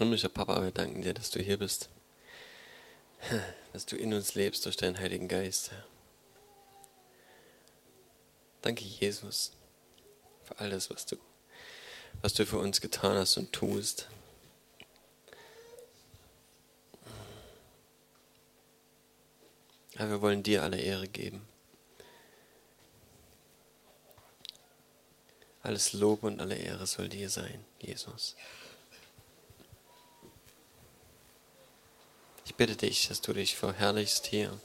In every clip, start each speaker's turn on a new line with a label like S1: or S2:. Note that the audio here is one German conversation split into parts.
S1: Himmlischer Papa, wir danken dir, dass du hier bist. Dass du in uns lebst durch deinen Heiligen Geist. Danke, Jesus, für alles, was du, was du für uns getan hast und tust. Ja, wir wollen dir alle Ehre geben. Alles Lob und alle Ehre soll dir sein, Jesus. Ich bitte dich, dass du dich verherrlichst hier,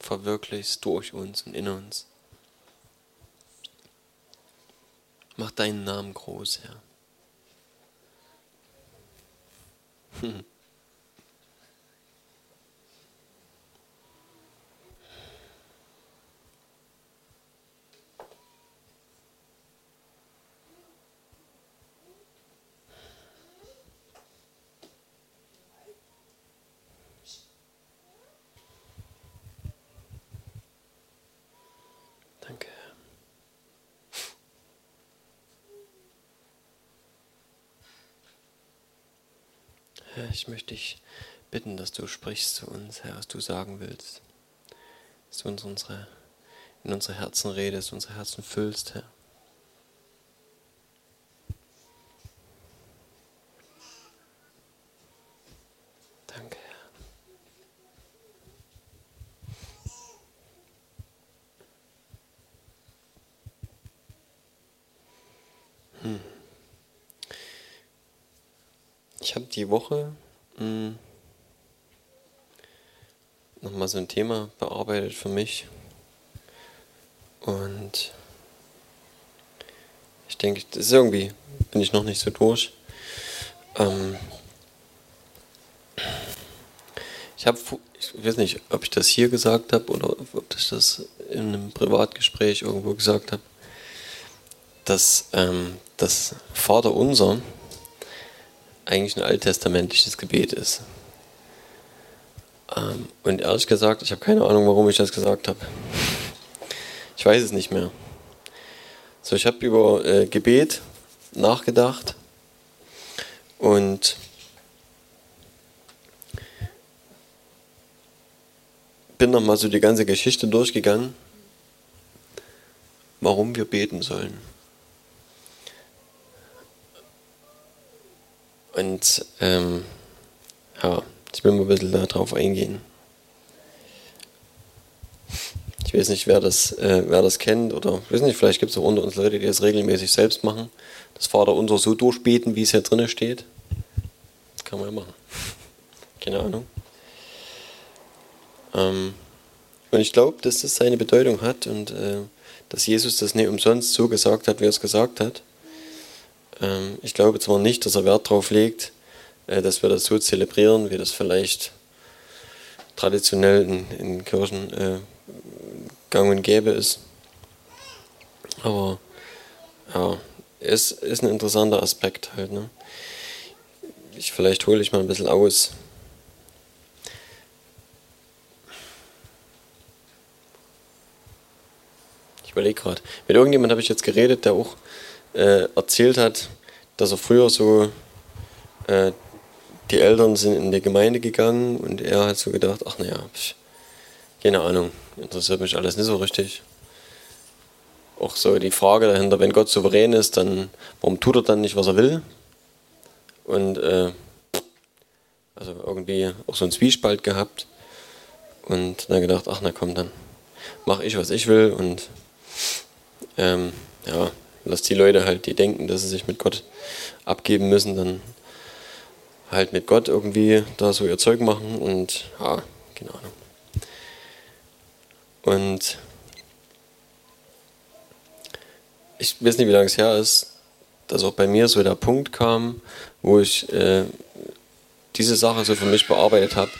S1: verwirklichst durch uns und in uns. Mach deinen Namen groß, Herr. Hm. Danke. Herr, ich möchte dich bitten, dass du sprichst zu uns, Herr, was du sagen willst. Dass du uns unsere, in unsere Herzen redest, unsere Herzen füllst, Herr. Danke, Herr. Hm. Ich habe die Woche hm, nochmal so ein Thema bearbeitet für mich. Und ich denke, das ist irgendwie, bin ich noch nicht so durch. Ähm, ich habe, ich weiß nicht, ob ich das hier gesagt habe oder ob ich das in einem Privatgespräch irgendwo gesagt habe, dass ähm, das Vater Unser eigentlich ein alttestamentliches Gebet ist. Ähm, und ehrlich gesagt, ich habe keine Ahnung, warum ich das gesagt habe. Ich weiß es nicht mehr. So, ich habe über äh, Gebet nachgedacht und bin nochmal so die ganze Geschichte durchgegangen, warum wir beten sollen. Und ähm, ja, ich will mal ein bisschen darauf eingehen. Ich weiß nicht, wer das, äh, wer das kennt oder ich weiß nicht, vielleicht gibt es auch unter uns Leute, die das regelmäßig selbst machen. Das Vater unser so durchbeten, wie es hier drin steht. Das kann man ja machen. Keine Ahnung. Ähm, und ich glaube, dass das seine Bedeutung hat und äh, dass Jesus das nicht umsonst so gesagt hat, wie er es gesagt hat. Ähm, ich glaube zwar nicht, dass er Wert darauf legt, äh, dass wir das so zelebrieren, wie das vielleicht traditionell in, in Kirchen äh, gang und gäbe ist. Aber ja, es ist ein interessanter Aspekt halt. Ne? Ich, vielleicht hole ich mal ein bisschen aus. Ich überlege gerade. Mit irgendjemand habe ich jetzt geredet, der auch äh, erzählt hat, dass er früher so, äh, die Eltern sind in die Gemeinde gegangen und er hat so gedacht, ach naja, keine Ahnung, interessiert mich alles nicht so richtig. Auch so die Frage dahinter, wenn Gott souverän ist, dann warum tut er dann nicht, was er will? Und äh, also irgendwie auch so einen Zwiespalt gehabt und dann gedacht, ach na komm, dann mache ich, was ich will und ähm, ja, lass die Leute halt, die denken, dass sie sich mit Gott abgeben müssen, dann halt mit Gott irgendwie da so ihr Zeug machen und ja, keine Ahnung. Und ich weiß nicht, wie lange es her ist, dass auch bei mir so der Punkt kam, wo ich äh, diese Sache so für mich bearbeitet habe.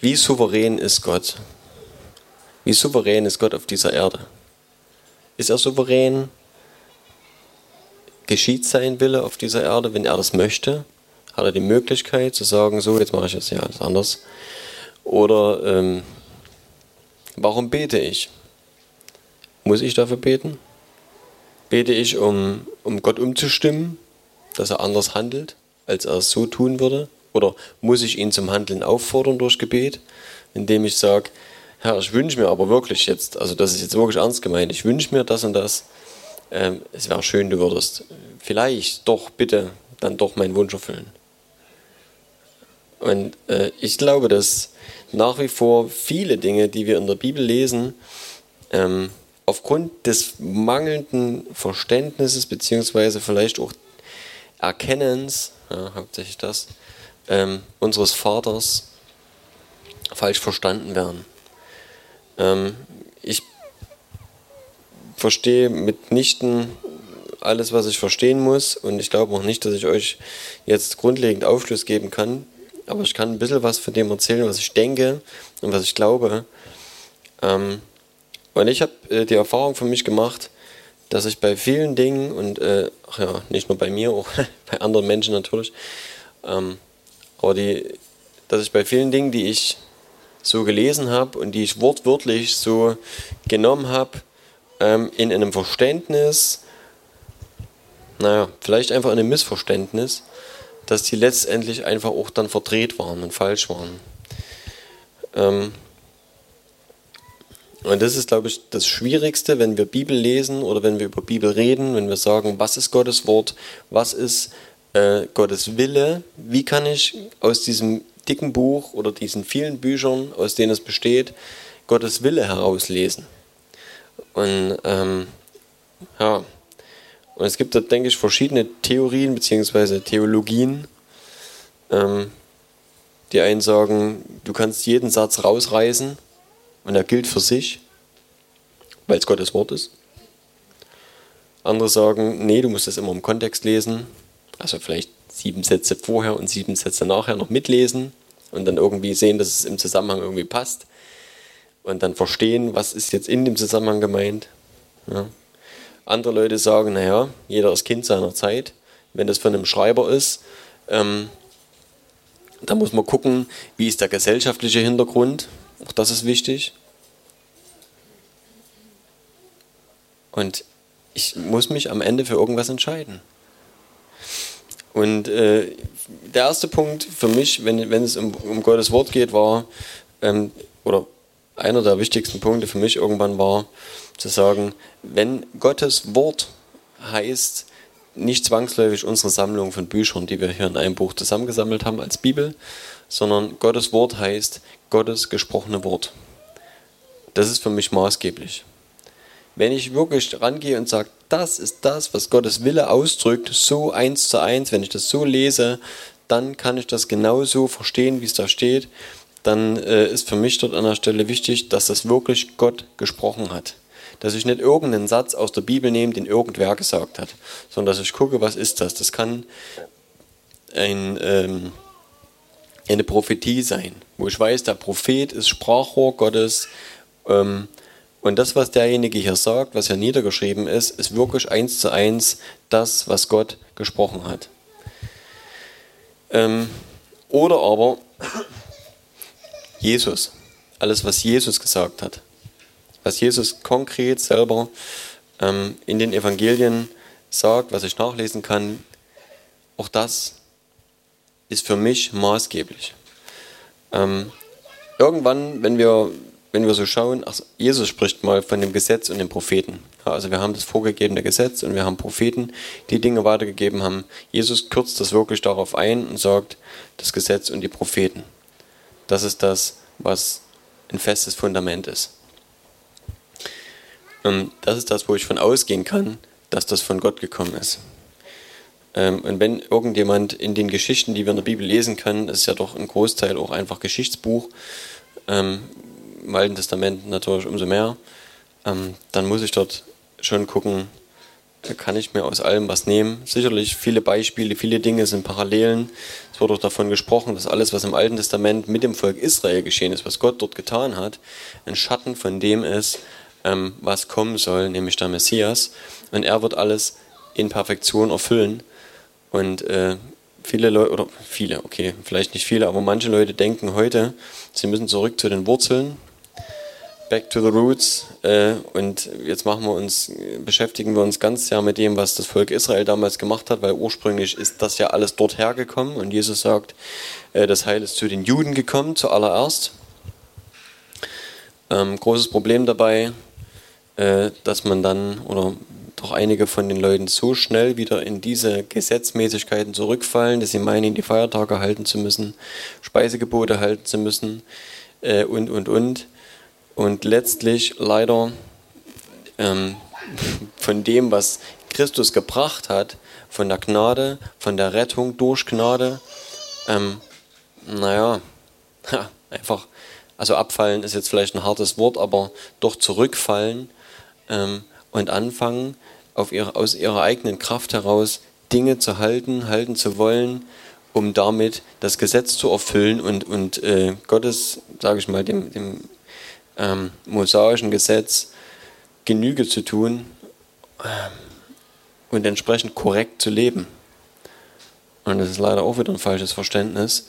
S1: Wie souverän ist Gott? Wie souverän ist Gott auf dieser Erde? Ist er souverän? Geschieht sein Wille auf dieser Erde, wenn er das möchte? Hat er die Möglichkeit zu sagen, so, jetzt mache ich jetzt ja alles anders? Oder ähm, warum bete ich? Muss ich dafür beten? bete ich, um, um Gott umzustimmen, dass er anders handelt, als er es so tun würde? Oder muss ich ihn zum Handeln auffordern durch Gebet, indem ich sage, Herr, ich wünsche mir aber wirklich jetzt, also das ist jetzt wirklich ernst gemeint, ich wünsche mir das und das. Ähm, es wäre schön, du würdest vielleicht doch bitte dann doch meinen Wunsch erfüllen. Und äh, ich glaube, dass nach wie vor viele Dinge, die wir in der Bibel lesen, ähm, aufgrund des mangelnden Verständnisses beziehungsweise vielleicht auch Erkennens, ja, hauptsächlich das, ähm, unseres Vaters falsch verstanden werden. Ähm, ich verstehe mitnichten alles, was ich verstehen muss und ich glaube auch nicht, dass ich euch jetzt grundlegend Aufschluss geben kann, aber ich kann ein bisschen was von dem erzählen, was ich denke und was ich glaube. Ähm, und ich habe äh, die Erfahrung für mich gemacht, dass ich bei vielen Dingen und äh, ja, nicht nur bei mir, auch bei anderen Menschen natürlich, ähm, aber die, dass ich bei vielen Dingen, die ich so gelesen habe und die ich wortwörtlich so genommen habe, ähm, in einem Verständnis, naja, vielleicht einfach in einem Missverständnis, dass die letztendlich einfach auch dann verdreht waren und falsch waren. Ähm, und das ist, glaube ich, das Schwierigste, wenn wir Bibel lesen oder wenn wir über Bibel reden, wenn wir sagen, was ist Gottes Wort, was ist äh, Gottes Wille, wie kann ich aus diesem dicken Buch oder diesen vielen Büchern, aus denen es besteht, Gottes Wille herauslesen. Und ähm, ja, und es gibt da, denke ich, verschiedene Theorien bzw. Theologien. Ähm, die einen sagen, du kannst jeden Satz rausreißen und er gilt für sich, weil es Gottes Wort ist. Andere sagen, nee, du musst es immer im Kontext lesen. Also vielleicht sieben Sätze vorher und sieben Sätze nachher noch mitlesen und dann irgendwie sehen, dass es im Zusammenhang irgendwie passt. Und dann verstehen, was ist jetzt in dem Zusammenhang gemeint. Ja. Andere Leute sagen, naja, jeder ist Kind seiner Zeit. Wenn das von einem Schreiber ist, ähm, da muss man gucken, wie ist der gesellschaftliche Hintergrund. Auch das ist wichtig. Und ich muss mich am Ende für irgendwas entscheiden. Und äh, der erste Punkt für mich, wenn, wenn es um, um Gottes Wort geht, war, ähm, oder einer der wichtigsten Punkte für mich irgendwann war, zu sagen, wenn Gottes Wort heißt, nicht zwangsläufig unsere Sammlung von Büchern, die wir hier in einem Buch zusammengesammelt haben als Bibel, sondern Gottes Wort heißt Gottes gesprochene Wort. Das ist für mich maßgeblich. Wenn ich wirklich rangehe und sage, das ist das, was Gottes Wille ausdrückt, so eins zu eins, wenn ich das so lese, dann kann ich das genauso verstehen, wie es da steht. Dann äh, ist für mich dort an der Stelle wichtig, dass das wirklich Gott gesprochen hat dass ich nicht irgendeinen Satz aus der Bibel nehme, den irgendwer gesagt hat, sondern dass ich gucke, was ist das? Das kann ein, ähm, eine Prophetie sein, wo ich weiß, der Prophet ist Sprachrohr Gottes. Ähm, und das, was derjenige hier sagt, was hier niedergeschrieben ist, ist wirklich eins zu eins das, was Gott gesprochen hat. Ähm, oder aber Jesus, alles, was Jesus gesagt hat was Jesus konkret selber ähm, in den Evangelien sagt, was ich nachlesen kann, auch das ist für mich maßgeblich. Ähm, irgendwann, wenn wir, wenn wir so schauen, ach, Jesus spricht mal von dem Gesetz und den Propheten. Also wir haben das vorgegebene Gesetz und wir haben Propheten, die Dinge weitergegeben haben. Jesus kürzt das wirklich darauf ein und sagt, das Gesetz und die Propheten. Das ist das, was ein festes Fundament ist. Ähm, das ist das, wo ich von ausgehen kann, dass das von Gott gekommen ist. Ähm, und wenn irgendjemand in den Geschichten, die wir in der Bibel lesen können, das ist ja doch ein Großteil auch einfach Geschichtsbuch, ähm, im Alten Testament natürlich umso mehr, dann muss ich dort schon gucken, kann ich mir aus allem was nehmen. Sicherlich viele Beispiele, viele Dinge sind Parallelen. Es wurde auch davon gesprochen, dass alles, was im Alten Testament mit dem Volk Israel geschehen ist, was Gott dort getan hat, ein Schatten von dem ist, ähm, was kommen soll, nämlich der Messias. Und er wird alles in Perfektion erfüllen. Und äh, viele Leute, oder viele, okay, vielleicht nicht viele, aber manche Leute denken heute, sie müssen zurück zu den Wurzeln. Back to the roots. Äh, und jetzt machen wir uns, beschäftigen wir uns ganz sehr mit dem, was das Volk Israel damals gemacht hat, weil ursprünglich ist das ja alles dort hergekommen. Und Jesus sagt, äh, das Heil ist zu den Juden gekommen, zuallererst. Ähm, großes Problem dabei, äh, dass man dann, oder doch einige von den Leuten so schnell wieder in diese Gesetzmäßigkeiten zurückfallen, dass sie meinen, die Feiertage halten zu müssen, Speisegebote halten zu müssen äh, und, und, und und letztlich leider ähm, von dem, was Christus gebracht hat, von der Gnade, von der Rettung durch Gnade, ähm, naja, ha, einfach, also abfallen ist jetzt vielleicht ein hartes Wort, aber doch zurückfallen ähm, und anfangen, auf ihre, aus ihrer eigenen Kraft heraus Dinge zu halten, halten zu wollen, um damit das Gesetz zu erfüllen und, und äh, Gottes, sage ich mal, dem, dem ähm, mosaischen Gesetz Genüge zu tun ähm, und entsprechend korrekt zu leben. Und das ist leider auch wieder ein falsches Verständnis,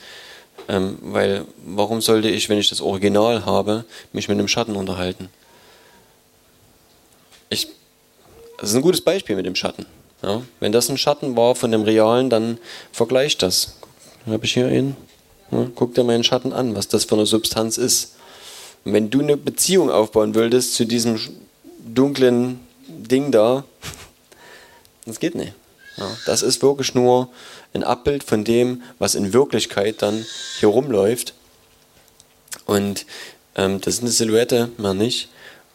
S1: ähm, weil warum sollte ich, wenn ich das Original habe, mich mit einem Schatten unterhalten? Ich, das ist ein gutes Beispiel mit dem Schatten. Ja? Wenn das ein Schatten war von dem Realen, dann vergleicht das. Habe ich hier einen? Ja, guck dir meinen Schatten an, was das für eine Substanz ist. Und wenn du eine Beziehung aufbauen würdest zu diesem dunklen Ding da, das geht nicht. Ja, das ist wirklich nur ein Abbild von dem, was in Wirklichkeit dann hier rumläuft. Und ähm, das ist eine Silhouette, mehr nicht.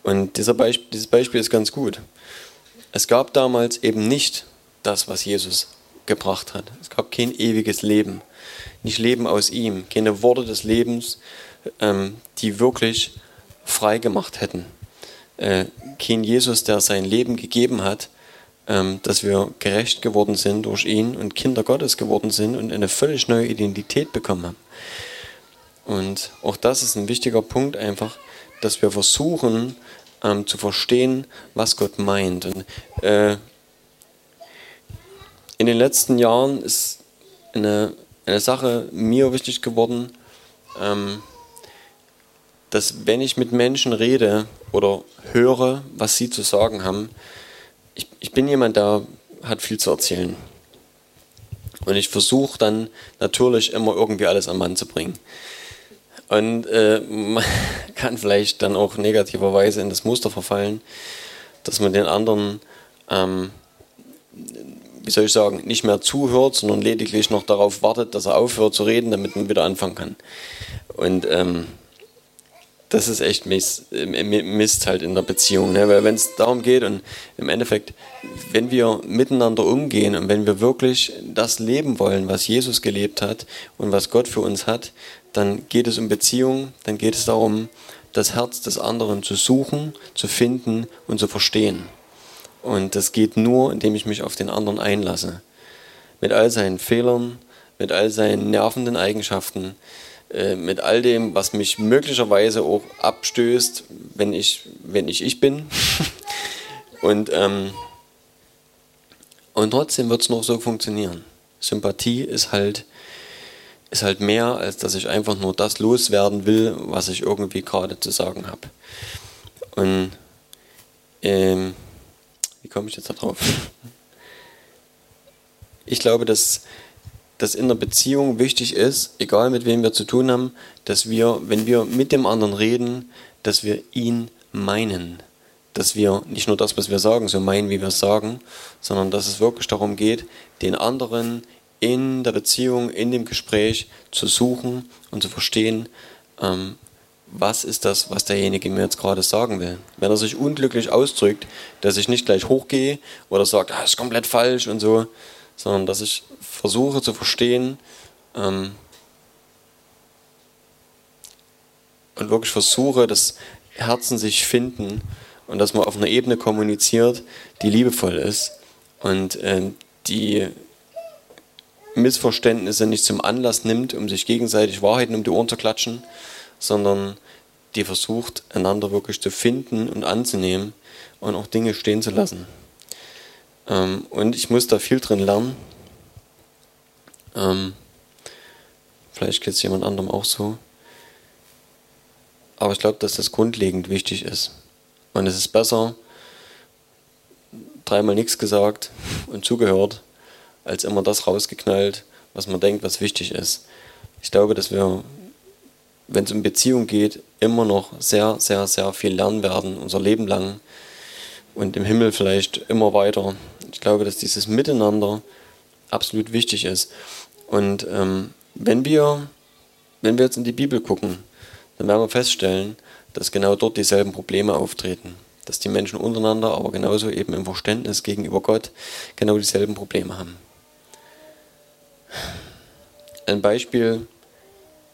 S1: Und dieser Beisp dieses Beispiel ist ganz gut. Es gab damals eben nicht das, was Jesus gebracht hat. Es gab kein ewiges Leben. Nicht Leben aus ihm, keine Worte des Lebens, ähm, die wirklich frei gemacht hätten. Äh, kein Jesus, der sein Leben gegeben hat, ähm, dass wir gerecht geworden sind durch ihn und Kinder Gottes geworden sind und eine völlig neue Identität bekommen haben. Und auch das ist ein wichtiger Punkt einfach, dass wir versuchen ähm, zu verstehen, was Gott meint. Und, äh, in den letzten Jahren ist eine, eine Sache mir wichtig geworden, ähm, dass wenn ich mit Menschen rede oder höre, was sie zu sagen haben, ich, ich bin jemand, der hat viel zu erzählen. Und ich versuche dann natürlich immer irgendwie alles am Mann zu bringen. Und äh, man kann vielleicht dann auch negativerweise in das Muster verfallen, dass man den anderen, ähm, wie soll ich sagen, nicht mehr zuhört, sondern lediglich noch darauf wartet, dass er aufhört zu reden, damit man wieder anfangen kann. Und ähm, das ist echt Mist, äh, Mist halt in der Beziehung. Ne? Weil wenn es darum geht und im Endeffekt, wenn wir miteinander umgehen und wenn wir wirklich das leben wollen, was Jesus gelebt hat und was Gott für uns hat, dann geht es um Beziehung, dann geht es darum, das Herz des anderen zu suchen, zu finden und zu verstehen. Und das geht nur, indem ich mich auf den anderen einlasse. Mit all seinen Fehlern, mit all seinen nervenden Eigenschaften, äh, mit all dem, was mich möglicherweise auch abstößt, wenn ich, wenn ich ich bin. und, ähm, und trotzdem wird es noch so funktionieren. Sympathie ist halt, ist halt mehr, als dass ich einfach nur das loswerden will, was ich irgendwie gerade zu sagen habe. Und ähm, wie komme ich jetzt da drauf? Ich glaube, dass dass in der Beziehung wichtig ist, egal mit wem wir zu tun haben, dass wir, wenn wir mit dem anderen reden, dass wir ihn meinen. Dass wir nicht nur das, was wir sagen, so meinen, wie wir es sagen, sondern dass es wirklich darum geht, den anderen in der Beziehung, in dem Gespräch zu suchen und zu verstehen, ähm, was ist das, was derjenige mir jetzt gerade sagen will. Wenn er sich unglücklich ausdrückt, dass ich nicht gleich hochgehe oder sagt, ah, das ist komplett falsch und so, sondern dass ich versuche zu verstehen ähm, und wirklich versuche, dass Herzen sich finden und dass man auf einer Ebene kommuniziert, die liebevoll ist und ähm, die Missverständnisse nicht zum Anlass nimmt, um sich gegenseitig Wahrheiten um die Ohren zu klatschen, sondern die versucht, einander wirklich zu finden und anzunehmen und auch Dinge stehen zu lassen. Ähm, und ich muss da viel drin lernen. Ähm, vielleicht geht es jemand anderem auch so. aber ich glaube, dass das grundlegend wichtig ist. Und es ist besser, dreimal nichts gesagt und zugehört, als immer das rausgeknallt, was man denkt, was wichtig ist. Ich glaube, dass wir, wenn es um Beziehung geht, immer noch sehr, sehr, sehr viel lernen werden, unser Leben lang und im Himmel vielleicht immer weiter. Ich glaube, dass dieses Miteinander absolut wichtig ist. Und ähm, wenn, wir, wenn wir jetzt in die Bibel gucken, dann werden wir feststellen, dass genau dort dieselben Probleme auftreten. Dass die Menschen untereinander, aber genauso eben im Verständnis gegenüber Gott genau dieselben Probleme haben. Ein Beispiel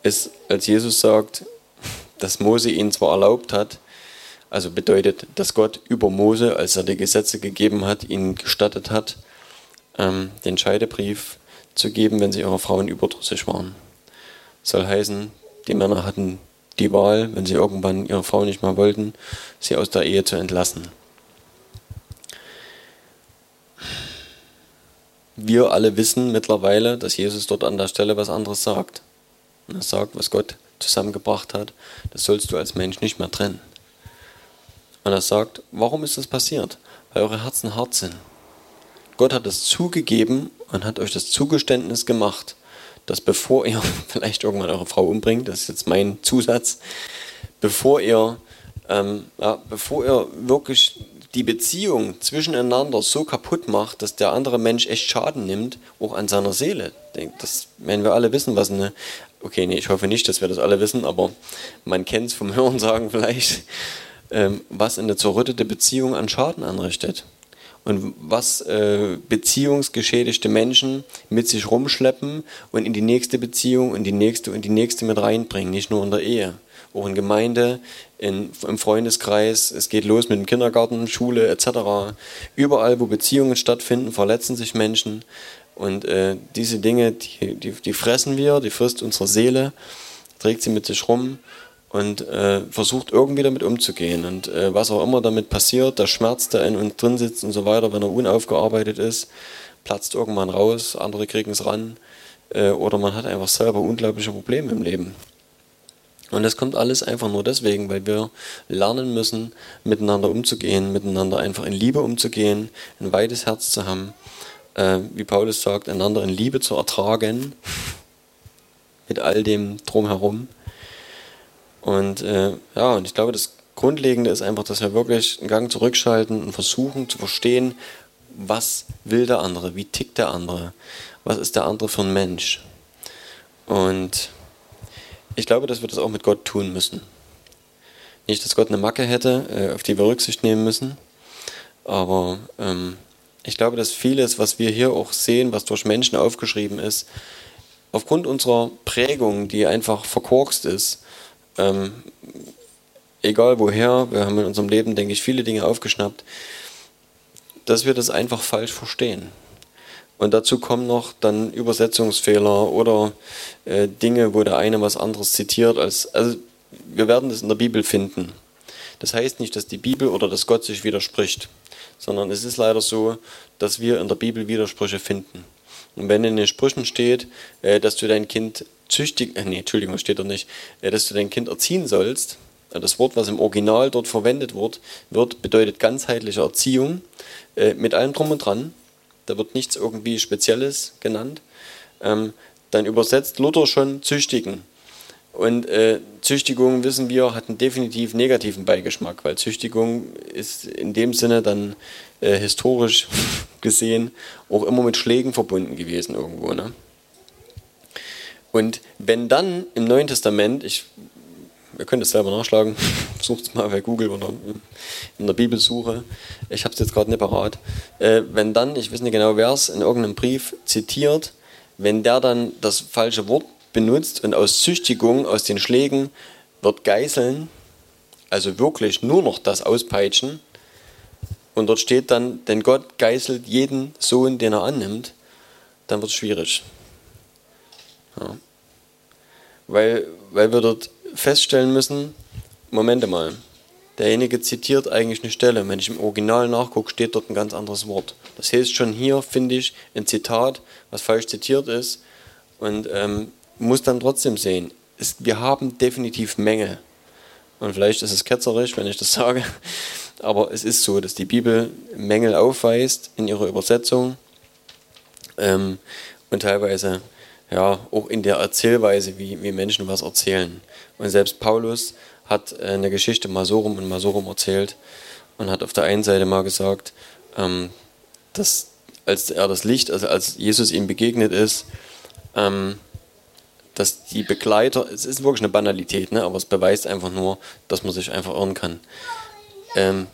S1: ist, als Jesus sagt, dass Mose ihn zwar erlaubt hat, also bedeutet, dass Gott über Mose, als er die Gesetze gegeben hat, ihn gestattet hat, ähm, den Scheidebrief zu geben, wenn sie ihrer Frauen überdrüssig waren. Soll heißen, die Männer hatten die Wahl, wenn sie irgendwann ihre Frau nicht mehr wollten, sie aus der Ehe zu entlassen. Wir alle wissen mittlerweile, dass Jesus dort an der Stelle was anderes sagt. Er sagt, was Gott zusammengebracht hat, das sollst du als Mensch nicht mehr trennen. Und er sagt, warum ist das passiert? Weil eure Herzen hart sind. Gott hat es zugegeben und hat euch das Zugeständnis gemacht, dass bevor ihr vielleicht irgendwann eure Frau umbringt, das ist jetzt mein Zusatz, bevor ihr, ähm, ja, bevor ihr wirklich die Beziehung zwischeneinander so kaputt macht, dass der andere Mensch echt Schaden nimmt, auch an seiner Seele. Das werden wir alle wissen, was eine, okay, nee, ich hoffe nicht, dass wir das alle wissen, aber man kennt es vom Hörensagen vielleicht, ähm, was eine zerrüttete Beziehung an Schaden anrichtet und was äh, beziehungsgeschädigte Menschen mit sich rumschleppen und in die nächste Beziehung und die nächste und die nächste mit reinbringen, nicht nur in der Ehe, auch in Gemeinde, in, im Freundeskreis, es geht los mit dem Kindergarten, Schule etc. Überall, wo Beziehungen stattfinden, verletzen sich Menschen. Und äh, diese Dinge, die, die, die fressen wir, die frisst unsere Seele, trägt sie mit sich rum und äh, versucht irgendwie damit umzugehen. Und äh, was auch immer damit passiert, der Schmerz, der in uns drin sitzt und so weiter, wenn er unaufgearbeitet ist, platzt irgendwann raus, andere kriegen es ran äh, oder man hat einfach selber unglaubliche Probleme im Leben. Und das kommt alles einfach nur deswegen, weil wir lernen müssen, miteinander umzugehen, miteinander einfach in Liebe umzugehen, ein weites Herz zu haben, äh, wie Paulus sagt, einander in Liebe zu ertragen, mit all dem drumherum und äh, ja, und ich glaube, das Grundlegende ist einfach, dass wir wirklich einen Gang zurückschalten und versuchen zu verstehen, was will der andere, wie tickt der andere, was ist der andere für ein Mensch. Und ich glaube, dass wir das auch mit Gott tun müssen. Nicht, dass Gott eine Macke hätte, äh, auf die wir Rücksicht nehmen müssen, aber ähm, ich glaube, dass vieles, was wir hier auch sehen, was durch Menschen aufgeschrieben ist, aufgrund unserer Prägung, die einfach verkorkst ist, ähm, egal woher, wir haben in unserem Leben, denke ich, viele Dinge aufgeschnappt, dass wir das einfach falsch verstehen. Und dazu kommen noch dann Übersetzungsfehler oder äh, Dinge, wo der eine was anderes zitiert. Als, also wir werden das in der Bibel finden. Das heißt nicht, dass die Bibel oder dass Gott sich widerspricht, sondern es ist leider so, dass wir in der Bibel Widersprüche finden. Und wenn in den Sprüchen steht, äh, dass du dein Kind züchtig, äh, nee, Entschuldigung, steht da nicht, äh, dass du dein Kind erziehen sollst. Äh, das Wort, was im Original dort verwendet wird, wird bedeutet ganzheitliche Erziehung äh, mit allem drum und dran. Da wird nichts irgendwie Spezielles genannt. Ähm, dann übersetzt Luther schon züchtigen. Und äh, Züchtigung, wissen wir, hat einen definitiv negativen Beigeschmack, weil Züchtigung ist in dem Sinne dann äh, historisch gesehen auch immer mit Schlägen verbunden gewesen irgendwo. Ne? Und wenn dann im Neuen Testament, ich, ihr könnt es selber nachschlagen, sucht es mal bei Google oder in der Bibelsuche, ich habe es jetzt gerade nicht parat, äh, wenn dann, ich weiß nicht genau wer es, in irgendeinem Brief zitiert, wenn der dann das falsche Wort benutzt und aus Züchtigung, aus den Schlägen wird Geißeln, also wirklich nur noch das auspeitschen, und dort steht dann, denn Gott geißelt jeden Sohn, den er annimmt, dann wird es schwierig. Ja. Weil, weil wir dort feststellen müssen, Moment mal, derjenige zitiert eigentlich eine Stelle. Wenn ich im Original nachgucke, steht dort ein ganz anderes Wort. Das heißt schon hier, finde ich, ein Zitat, was falsch zitiert ist und ähm, muss dann trotzdem sehen, ist, wir haben definitiv Mängel. Und vielleicht ist es ketzerisch, wenn ich das sage. Aber es ist so, dass die Bibel Mängel aufweist in ihrer Übersetzung ähm, und teilweise ja auch in der Erzählweise, wie, wie Menschen was erzählen. Und selbst Paulus hat äh, eine Geschichte Masorum und Masorum erzählt und hat auf der einen Seite mal gesagt, ähm, dass als er das Licht, also als Jesus ihm begegnet ist, ähm, dass die Begleiter, es ist wirklich eine Banalität, ne, aber es beweist einfach nur, dass man sich einfach irren kann, ähm,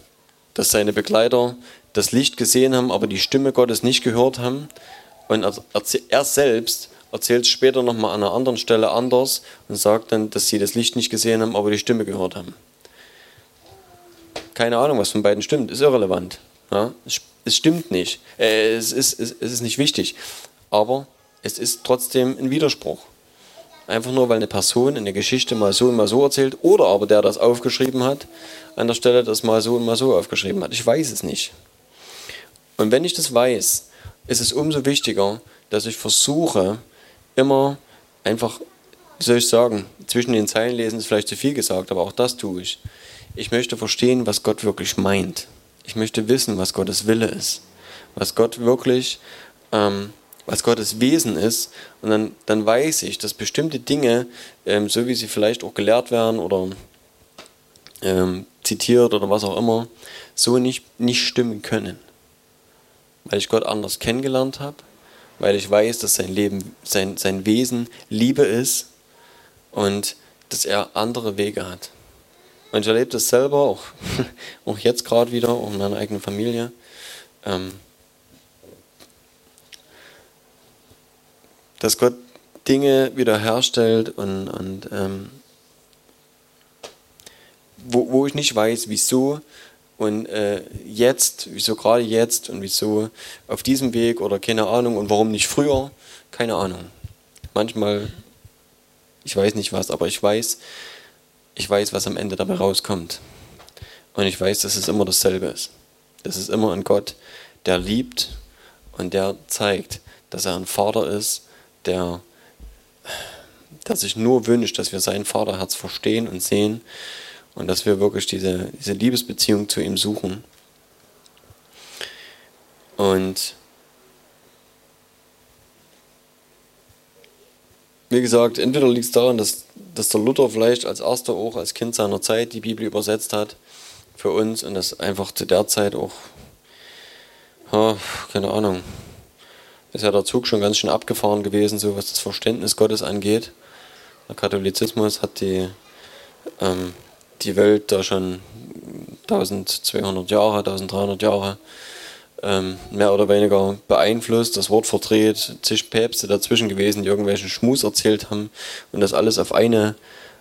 S1: dass seine Begleiter das Licht gesehen haben, aber die Stimme Gottes nicht gehört haben und er selbst erzählt es später nochmal an einer anderen Stelle anders und sagt dann, dass sie das Licht nicht gesehen haben, aber die Stimme gehört haben. Keine Ahnung, was von beiden stimmt, ist irrelevant. Ja? Es, stimmt nicht. Äh, es, ist, es, es ist nicht wichtig. Aber es ist trotzdem ein Widerspruch. Einfach nur, weil eine Person eine Geschichte mal so und mal so erzählt oder aber der das aufgeschrieben hat, an der Stelle das mal so und mal so aufgeschrieben hat. Ich weiß es nicht. Und wenn ich das weiß, ist es umso wichtiger, dass ich versuche, immer einfach, wie soll ich sagen, zwischen den Zeilen lesen ist vielleicht zu viel gesagt, aber auch das tue ich. Ich möchte verstehen, was Gott wirklich meint. Ich möchte wissen, was Gottes Wille ist. Was Gott wirklich, ähm, was Gottes Wesen ist. Und dann, dann weiß ich, dass bestimmte Dinge, ähm, so wie sie vielleicht auch gelehrt werden oder ähm, zitiert oder was auch immer, so nicht, nicht stimmen können. Weil ich Gott anders kennengelernt habe weil ich weiß, dass sein Leben, sein, sein Wesen Liebe ist und dass er andere Wege hat. Und ich erlebe das selber auch, auch jetzt gerade wieder, auch in meiner eigenen Familie. Ähm, dass Gott Dinge wiederherstellt und, und ähm, wo, wo ich nicht weiß, wieso, und äh, jetzt, wieso gerade jetzt und wieso auf diesem Weg oder keine Ahnung und warum nicht früher, keine Ahnung. Manchmal, ich weiß nicht was, aber ich weiß, ich weiß, was am Ende dabei rauskommt. Und ich weiß, dass es immer dasselbe ist. Das ist immer ein Gott, der liebt und der zeigt, dass er ein Vater ist, der, der sich nur wünscht, dass wir sein Vaterherz verstehen und sehen und dass wir wirklich diese, diese Liebesbeziehung zu ihm suchen. Und wie gesagt, entweder liegt es daran, dass, dass der Luther vielleicht als erster auch als Kind seiner Zeit die Bibel übersetzt hat für uns und das einfach zu der Zeit auch, ja, keine Ahnung, ist ja der Zug schon ganz schön abgefahren gewesen, so was das Verständnis Gottes angeht. Der Katholizismus hat die ähm, die Welt da schon 1200 Jahre, 1300 Jahre ähm, mehr oder weniger beeinflusst, das Wort verdreht, zig Päpste dazwischen gewesen, die irgendwelchen Schmus erzählt haben und das alles auf eine,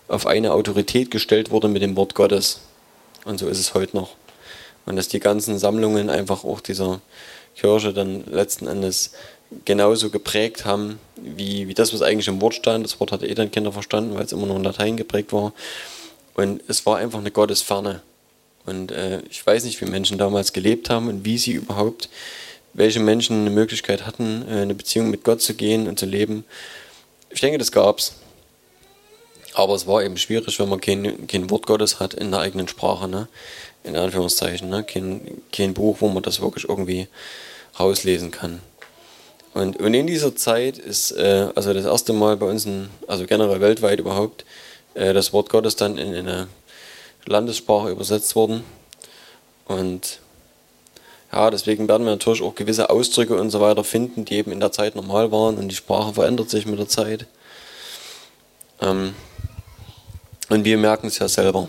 S1: auf eine Autorität gestellt wurde mit dem Wort Gottes. Und so ist es heute noch. Und dass die ganzen Sammlungen einfach auch dieser Kirche dann letzten Endes genauso geprägt haben, wie, wie das, was eigentlich im Wort stand. Das Wort hatte eh dann Kinder verstanden, weil es immer nur in Latein geprägt war. Und es war einfach eine Gottesferne. Und äh, ich weiß nicht, wie Menschen damals gelebt haben und wie sie überhaupt, welche Menschen eine Möglichkeit hatten, äh, eine Beziehung mit Gott zu gehen und zu leben. Ich denke, das gab's. Aber es war eben schwierig, wenn man kein, kein Wort Gottes hat in der eigenen Sprache, ne? in Anführungszeichen. Ne? Kein, kein Buch, wo man das wirklich irgendwie rauslesen kann. Und, und in dieser Zeit ist, äh, also das erste Mal bei uns, in, also generell weltweit überhaupt, das Wort Gottes dann in eine Landessprache übersetzt worden. Und ja, deswegen werden wir natürlich auch gewisse Ausdrücke und so weiter finden, die eben in der Zeit normal waren und die Sprache verändert sich mit der Zeit. Ähm, und wir merken es ja selber,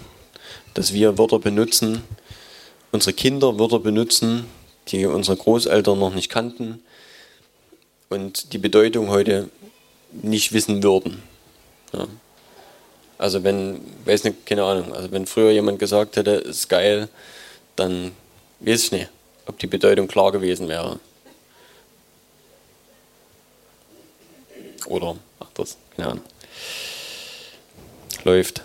S1: dass wir Wörter benutzen, unsere Kinder Wörter benutzen, die unsere Großeltern noch nicht kannten und die Bedeutung heute nicht wissen würden. Ja. Also wenn, weiß nicht, keine Ahnung, also wenn früher jemand gesagt hätte, ist geil, dann weiß ich nicht, ob die Bedeutung klar gewesen wäre. Oder das, keine Ahnung. Läuft.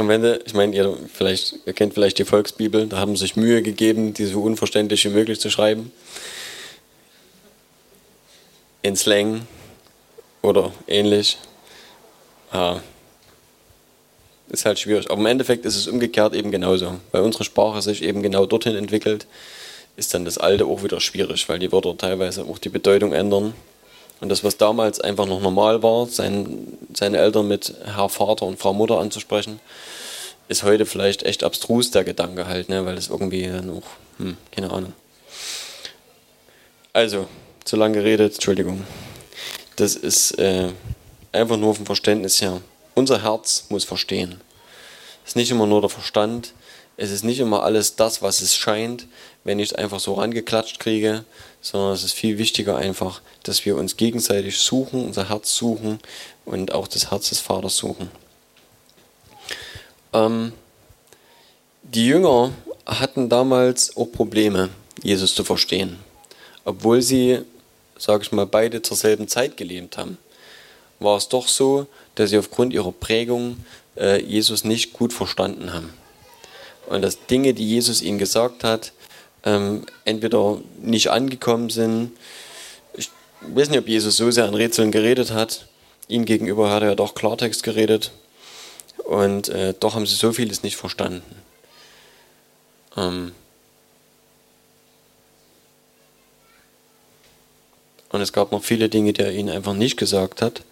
S1: Wenn du, ich meine, ihr vielleicht, ihr kennt vielleicht die Volksbibel, da haben sie sich Mühe gegeben, die so unverständlich wie möglich zu schreiben. in Slang oder ähnlich. Ja, ist halt schwierig. Aber im Endeffekt ist es umgekehrt eben genauso. Weil unsere Sprache sich eben genau dorthin entwickelt, ist dann das Alte auch wieder schwierig, weil die Wörter teilweise auch die Bedeutung ändern. Und das, was damals einfach noch normal war, sein, seine Eltern mit Herr Vater und Frau Mutter anzusprechen, ist heute vielleicht echt abstrus, der Gedanke halt, ne? weil es irgendwie dann auch, hm, keine Ahnung. Also, zu lange geredet, Entschuldigung. Das ist äh, einfach nur vom Verständnis her. Unser Herz muss verstehen. Es ist nicht immer nur der Verstand, es ist nicht immer alles das, was es scheint, wenn ich es einfach so rangeklatscht kriege, sondern es ist viel wichtiger einfach, dass wir uns gegenseitig suchen, unser Herz suchen und auch das Herz des Vaters suchen. Ähm, die Jünger hatten damals auch Probleme, Jesus zu verstehen, obwohl sie, sage ich mal, beide zur selben Zeit gelebt haben. War es doch so, dass sie aufgrund ihrer Prägung äh, Jesus nicht gut verstanden haben. Und dass Dinge, die Jesus ihnen gesagt hat, ähm, entweder nicht angekommen sind. Ich weiß nicht, ob Jesus so sehr an Rätseln geredet hat. Ihnen gegenüber hat er ja doch Klartext geredet. Und äh, doch haben sie so vieles nicht verstanden. Ähm und es gab noch viele Dinge, die er ihnen einfach nicht gesagt hat,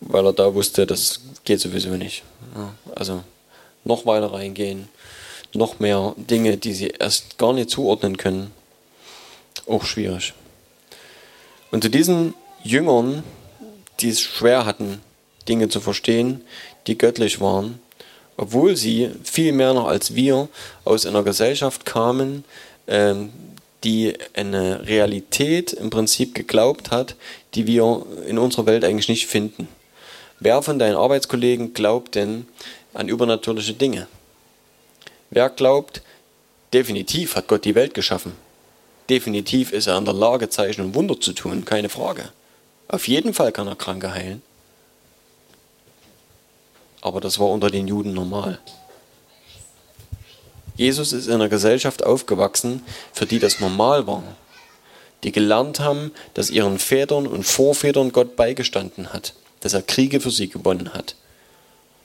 S1: weil er da wusste, das geht sowieso nicht. Ja, also noch weiter reingehen, noch mehr Dinge, die sie erst gar nicht zuordnen können. Auch schwierig. Und zu diesen Jüngern, die es schwer hatten, Dinge zu verstehen, die göttlich waren, obwohl sie viel mehr noch als wir aus einer Gesellschaft kamen, ähm, die eine Realität im Prinzip geglaubt hat, die wir in unserer Welt eigentlich nicht finden. Wer von deinen Arbeitskollegen glaubt denn an übernatürliche Dinge? Wer glaubt, definitiv hat Gott die Welt geschaffen? Definitiv ist er in der Lage, Zeichen und Wunder zu tun, keine Frage. Auf jeden Fall kann er Kranke heilen. Aber das war unter den Juden normal. Jesus ist in einer Gesellschaft aufgewachsen, für die das normal war. Die gelernt haben, dass ihren Vätern und Vorvätern Gott beigestanden hat, dass er Kriege für sie gewonnen hat,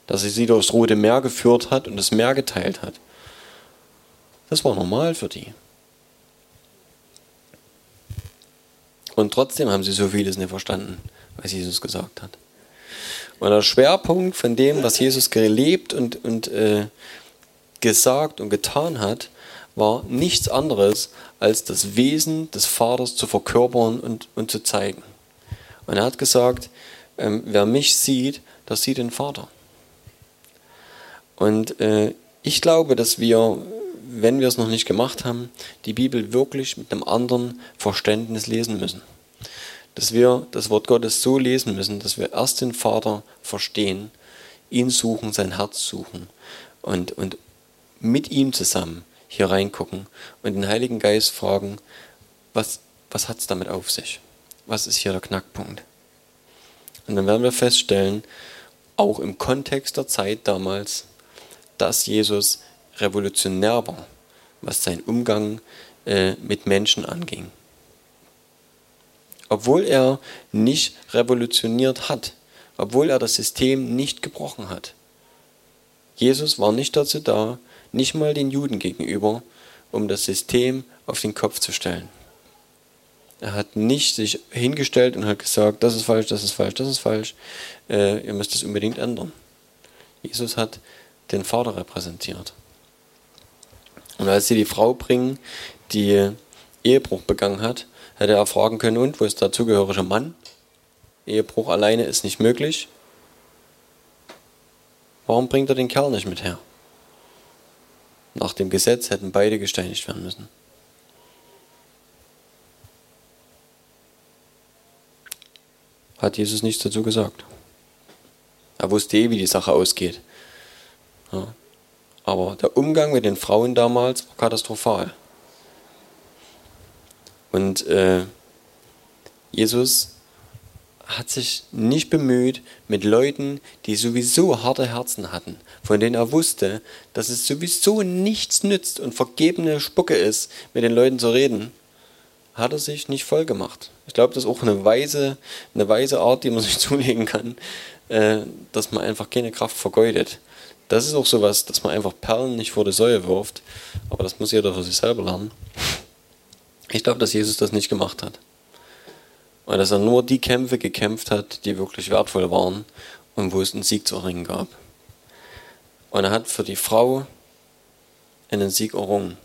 S1: dass er sie durchs Rote Meer geführt hat und das Meer geteilt hat. Das war normal für die. Und trotzdem haben sie so vieles nicht verstanden, was Jesus gesagt hat. Und der Schwerpunkt von dem, was Jesus gelebt und, und äh, gesagt und getan hat, war nichts anderes, als das Wesen des Vaters zu verkörpern und, und zu zeigen. Und er hat gesagt, ähm, wer mich sieht, das sieht den Vater. Und äh, ich glaube, dass wir wenn wir es noch nicht gemacht haben, die Bibel wirklich mit einem anderen Verständnis lesen müssen. Dass wir das Wort Gottes so lesen müssen, dass wir erst den Vater verstehen, ihn suchen, sein Herz suchen und, und mit ihm zusammen hier reingucken und den Heiligen Geist fragen, was, was hat es damit auf sich? Was ist hier der Knackpunkt? Und dann werden wir feststellen, auch im Kontext der Zeit damals, dass Jesus revolutionär war, was seinen Umgang äh, mit Menschen anging. Obwohl er nicht revolutioniert hat, obwohl er das System nicht gebrochen hat. Jesus war nicht dazu da, nicht mal den Juden gegenüber, um das System auf den Kopf zu stellen. Er hat nicht sich hingestellt und hat gesagt, das ist falsch, das ist falsch, das ist falsch, äh, ihr müsst es unbedingt ändern. Jesus hat den Vater repräsentiert. Und als sie die Frau bringen, die Ehebruch begangen hat, hätte er fragen können, und wo ist der zugehörige Mann? Ehebruch alleine ist nicht möglich. Warum bringt er den Kerl nicht mit her? Nach dem Gesetz hätten beide gesteinigt werden müssen. Hat Jesus nichts dazu gesagt. Er wusste eh, wie die Sache ausgeht. Ja. Aber der Umgang mit den Frauen damals war katastrophal. Und äh, Jesus hat sich nicht bemüht, mit Leuten, die sowieso harte Herzen hatten, von denen er wusste, dass es sowieso nichts nützt und vergebene Spucke ist, mit den Leuten zu reden, hat er sich nicht voll gemacht. Ich glaube, das ist auch eine weise, eine weise Art, die man sich zulegen kann, äh, dass man einfach keine Kraft vergeudet. Das ist auch sowas, dass man einfach Perlen nicht vor die Säue wirft, aber das muss jeder für sich selber lernen. Ich glaube, dass Jesus das nicht gemacht hat. Und dass er nur die Kämpfe gekämpft hat, die wirklich wertvoll waren und wo es einen Sieg zu erringen gab. Und er hat für die Frau einen Sieg errungen.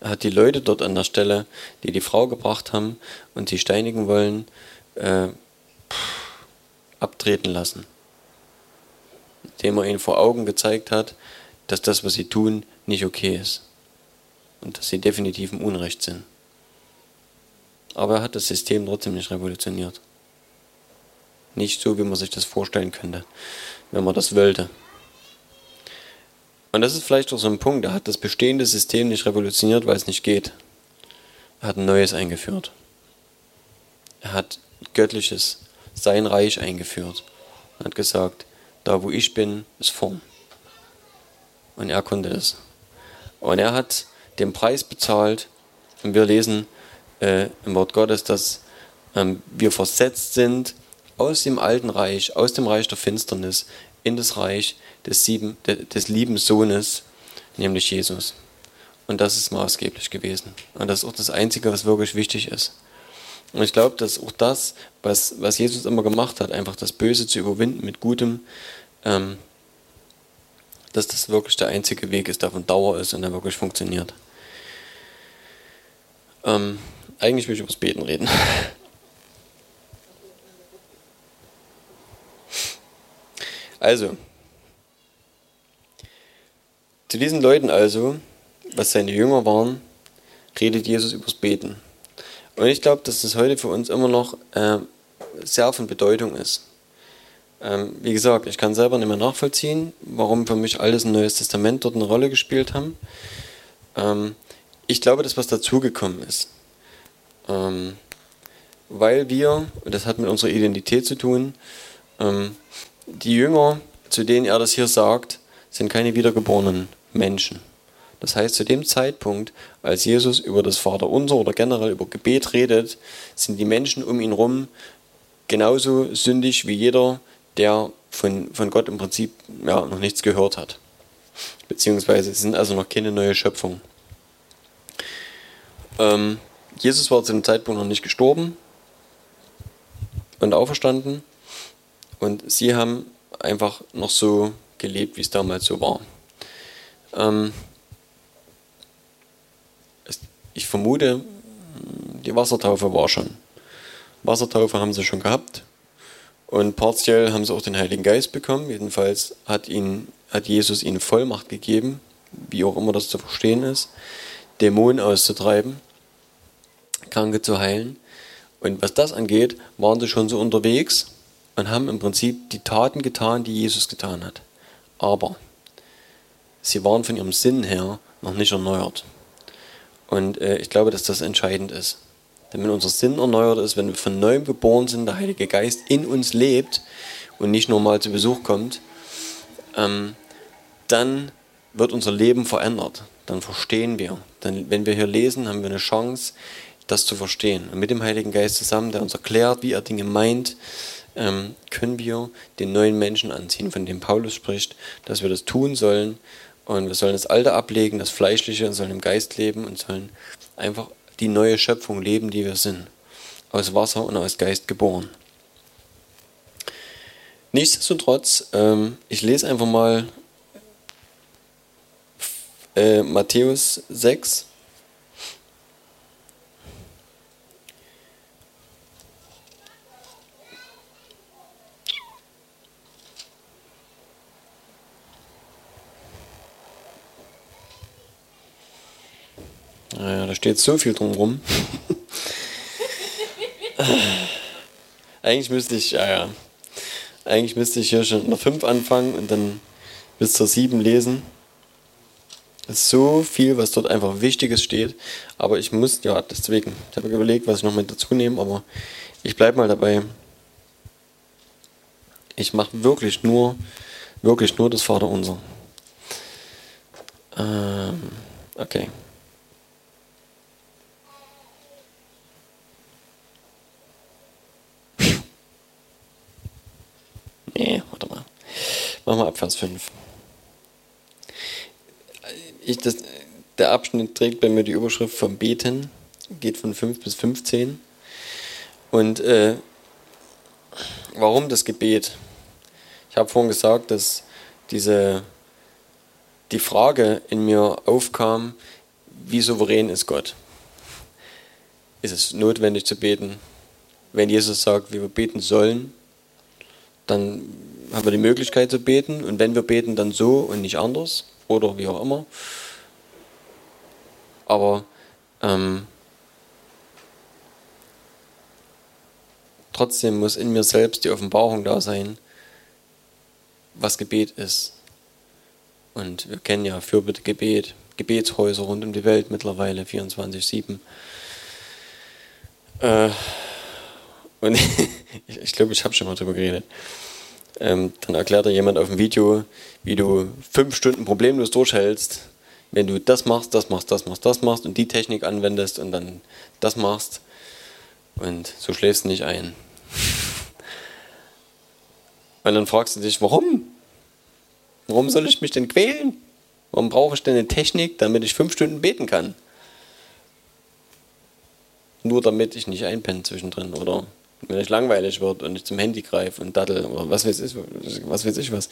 S1: Er hat die Leute dort an der Stelle, die die Frau gebracht haben und sie steinigen wollen, äh, abtreten lassen. Indem er ihnen vor Augen gezeigt hat, dass das, was sie tun, nicht okay ist. Und dass sie definitiv im Unrecht sind. Aber er hat das System trotzdem nicht revolutioniert. Nicht so, wie man sich das vorstellen könnte, wenn man das wollte. Und das ist vielleicht auch so ein Punkt, er hat das bestehende System nicht revolutioniert, weil es nicht geht. Er hat ein neues eingeführt. Er hat göttliches, sein Reich eingeführt. Er hat gesagt, da wo ich bin, ist Form. Und er konnte das. Und er hat den Preis bezahlt. Und wir lesen äh, im Wort Gottes, dass ähm, wir versetzt sind aus dem alten Reich, aus dem Reich der Finsternis in das Reich des, sieben, des lieben Sohnes, nämlich Jesus. Und das ist maßgeblich gewesen. Und das ist auch das Einzige, was wirklich wichtig ist. Und ich glaube, dass auch das, was, was Jesus immer gemacht hat, einfach das Böse zu überwinden mit Gutem, ähm, dass das wirklich der einzige Weg ist, der von Dauer ist und der wirklich funktioniert. Ähm, eigentlich will ich über das Beten reden. Also, zu diesen Leuten also, was seine Jünger waren, redet Jesus übers Beten. Und ich glaube, dass das heute für uns immer noch äh, sehr von Bedeutung ist. Ähm, wie gesagt, ich kann selber nicht mehr nachvollziehen, warum für mich alles ein Neues Testament dort eine Rolle gespielt haben. Ähm, ich glaube, dass was dazugekommen ist. Ähm, weil wir, und das hat mit unserer Identität zu tun, ähm, die Jünger, zu denen er das hier sagt, sind keine wiedergeborenen Menschen. Das heißt, zu dem Zeitpunkt, als Jesus über das Vaterunser oder generell über Gebet redet, sind die Menschen um ihn herum genauso sündig wie jeder, der von, von Gott im Prinzip ja, noch nichts gehört hat. Beziehungsweise sind also noch keine neue Schöpfung. Ähm, Jesus war zu dem Zeitpunkt noch nicht gestorben und auferstanden. Und sie haben einfach noch so gelebt, wie es damals so war. Ähm, ich vermute, die Wassertaufe war schon. Wassertaufe haben sie schon gehabt. Und partiell haben sie auch den Heiligen Geist bekommen. Jedenfalls hat, ihn, hat Jesus ihnen Vollmacht gegeben, wie auch immer das zu verstehen ist, Dämonen auszutreiben, Kranke zu heilen. Und was das angeht, waren sie schon so unterwegs und haben im Prinzip die Taten getan, die Jesus getan hat. Aber sie waren von ihrem Sinn her noch nicht erneuert. Und äh, ich glaube, dass das entscheidend ist. Denn wenn unser Sinn erneuert ist, wenn wir von neuem geboren sind, der Heilige Geist in uns lebt und nicht nur mal zu Besuch kommt, ähm, dann wird unser Leben verändert. Dann verstehen wir. Dann, wenn wir hier lesen, haben wir eine Chance, das zu verstehen. Und mit dem Heiligen Geist zusammen, der uns erklärt, wie er Dinge meint, ähm, können wir den neuen Menschen anziehen, von dem Paulus spricht, dass wir das tun sollen. Und wir sollen das Alte ablegen, das Fleischliche, und sollen im Geist leben und sollen einfach die neue Schöpfung leben, die wir sind. Aus Wasser und aus Geist geboren. Nichtsdestotrotz, ähm, ich lese einfach mal äh, Matthäus 6, Naja, da steht so viel drumrum. Eigentlich müsste ich, ja, ja. Eigentlich müsste ich hier schon in der 5 anfangen und dann bis zur 7 lesen. Es ist so viel, was dort einfach Wichtiges steht. Aber ich muss, ja, deswegen. Ich habe überlegt, was ich noch mit dazu nehme, aber ich bleibe mal dabei. Ich mache wirklich nur, wirklich nur das Vaterunser. Ähm, okay. Nee, warte mal. Machen wir ab Vers 5. Ich, das, der Abschnitt trägt bei mir die Überschrift vom Beten, geht von 5 bis 15. Und äh, warum das Gebet? Ich habe vorhin gesagt, dass diese, die Frage in mir aufkam, wie souverän ist Gott? Ist es notwendig zu beten? Wenn Jesus sagt, wie wir beten sollen, dann haben wir die Möglichkeit zu beten und wenn wir beten, dann so und nicht anders oder wie auch immer. Aber ähm, trotzdem muss in mir selbst die Offenbarung da sein, was Gebet ist. Und wir kennen ja Fürbitte-Gebet, Gebetshäuser rund um die Welt mittlerweile, 24-7. Äh, und ich, glaube, ich habe schon mal drüber geredet. Ähm, dann erklärt dir jemand auf dem Video, wie du fünf Stunden problemlos durchhältst, wenn du das machst, das machst, das machst, das machst und die Technik anwendest und dann das machst. Und so schläfst du nicht ein. Und dann fragst du dich, warum? Warum soll ich mich denn quälen? Warum brauche ich denn eine Technik, damit ich fünf Stunden beten kann? Nur damit ich nicht einpenne zwischendrin oder wenn ich langweilig wird und ich zum Handy greife und daddel oder was weiß ich was. Weiß ich was.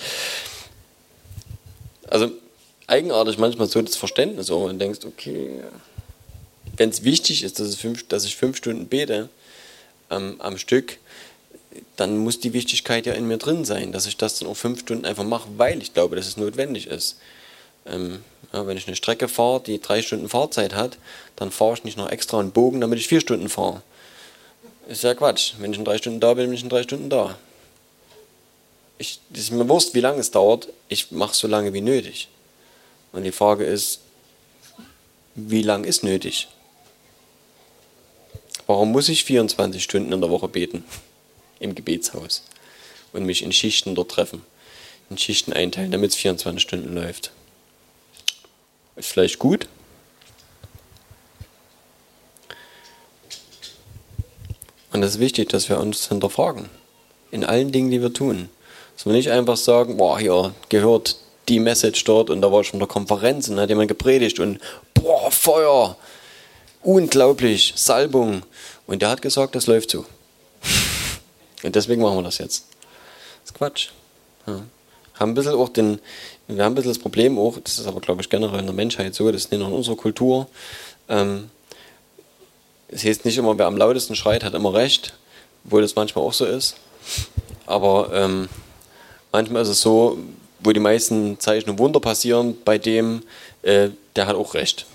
S1: Also eigenartig manchmal so das Verständnis auch und denkst, okay, wenn es wichtig ist, dass, es fünf, dass ich fünf Stunden bete ähm, am Stück, dann muss die Wichtigkeit ja in mir drin sein, dass ich das dann auch fünf Stunden einfach mache, weil ich glaube, dass es notwendig ist. Ähm, ja, wenn ich eine Strecke fahre, die drei Stunden Fahrzeit hat, dann fahre ich nicht noch extra einen Bogen, damit ich vier Stunden fahre. Ist ja Quatsch. Wenn ich in drei Stunden da bin, bin ich in drei Stunden da. Ich, ist mir bewusst, wie lange es dauert. Ich mache so lange wie nötig. Und die Frage ist, wie lang ist nötig? Warum muss ich 24 Stunden in der Woche beten? Im Gebetshaus. Und mich in Schichten dort treffen. In Schichten einteilen, damit es 24 Stunden läuft. Ist vielleicht gut, Und es ist wichtig, dass wir uns hinterfragen. In allen Dingen, die wir tun. Dass wir nicht einfach sagen, boah, hier gehört die Message dort und da war ich von der Konferenz und da hat jemand gepredigt und boah, Feuer, unglaublich, Salbung. Und der hat gesagt, das läuft so. Und deswegen machen wir das jetzt. Das ist Quatsch. Ja. Haben ein bisschen auch den, wir haben ein bisschen das Problem auch, das ist aber glaube ich generell in der Menschheit so, das ist nicht nur in unserer Kultur, ähm, es heißt nicht immer, wer am lautesten schreit, hat immer recht, obwohl das manchmal auch so ist. Aber ähm, manchmal ist es so, wo die meisten Zeichen und Wunder passieren, bei dem, äh, der hat auch recht.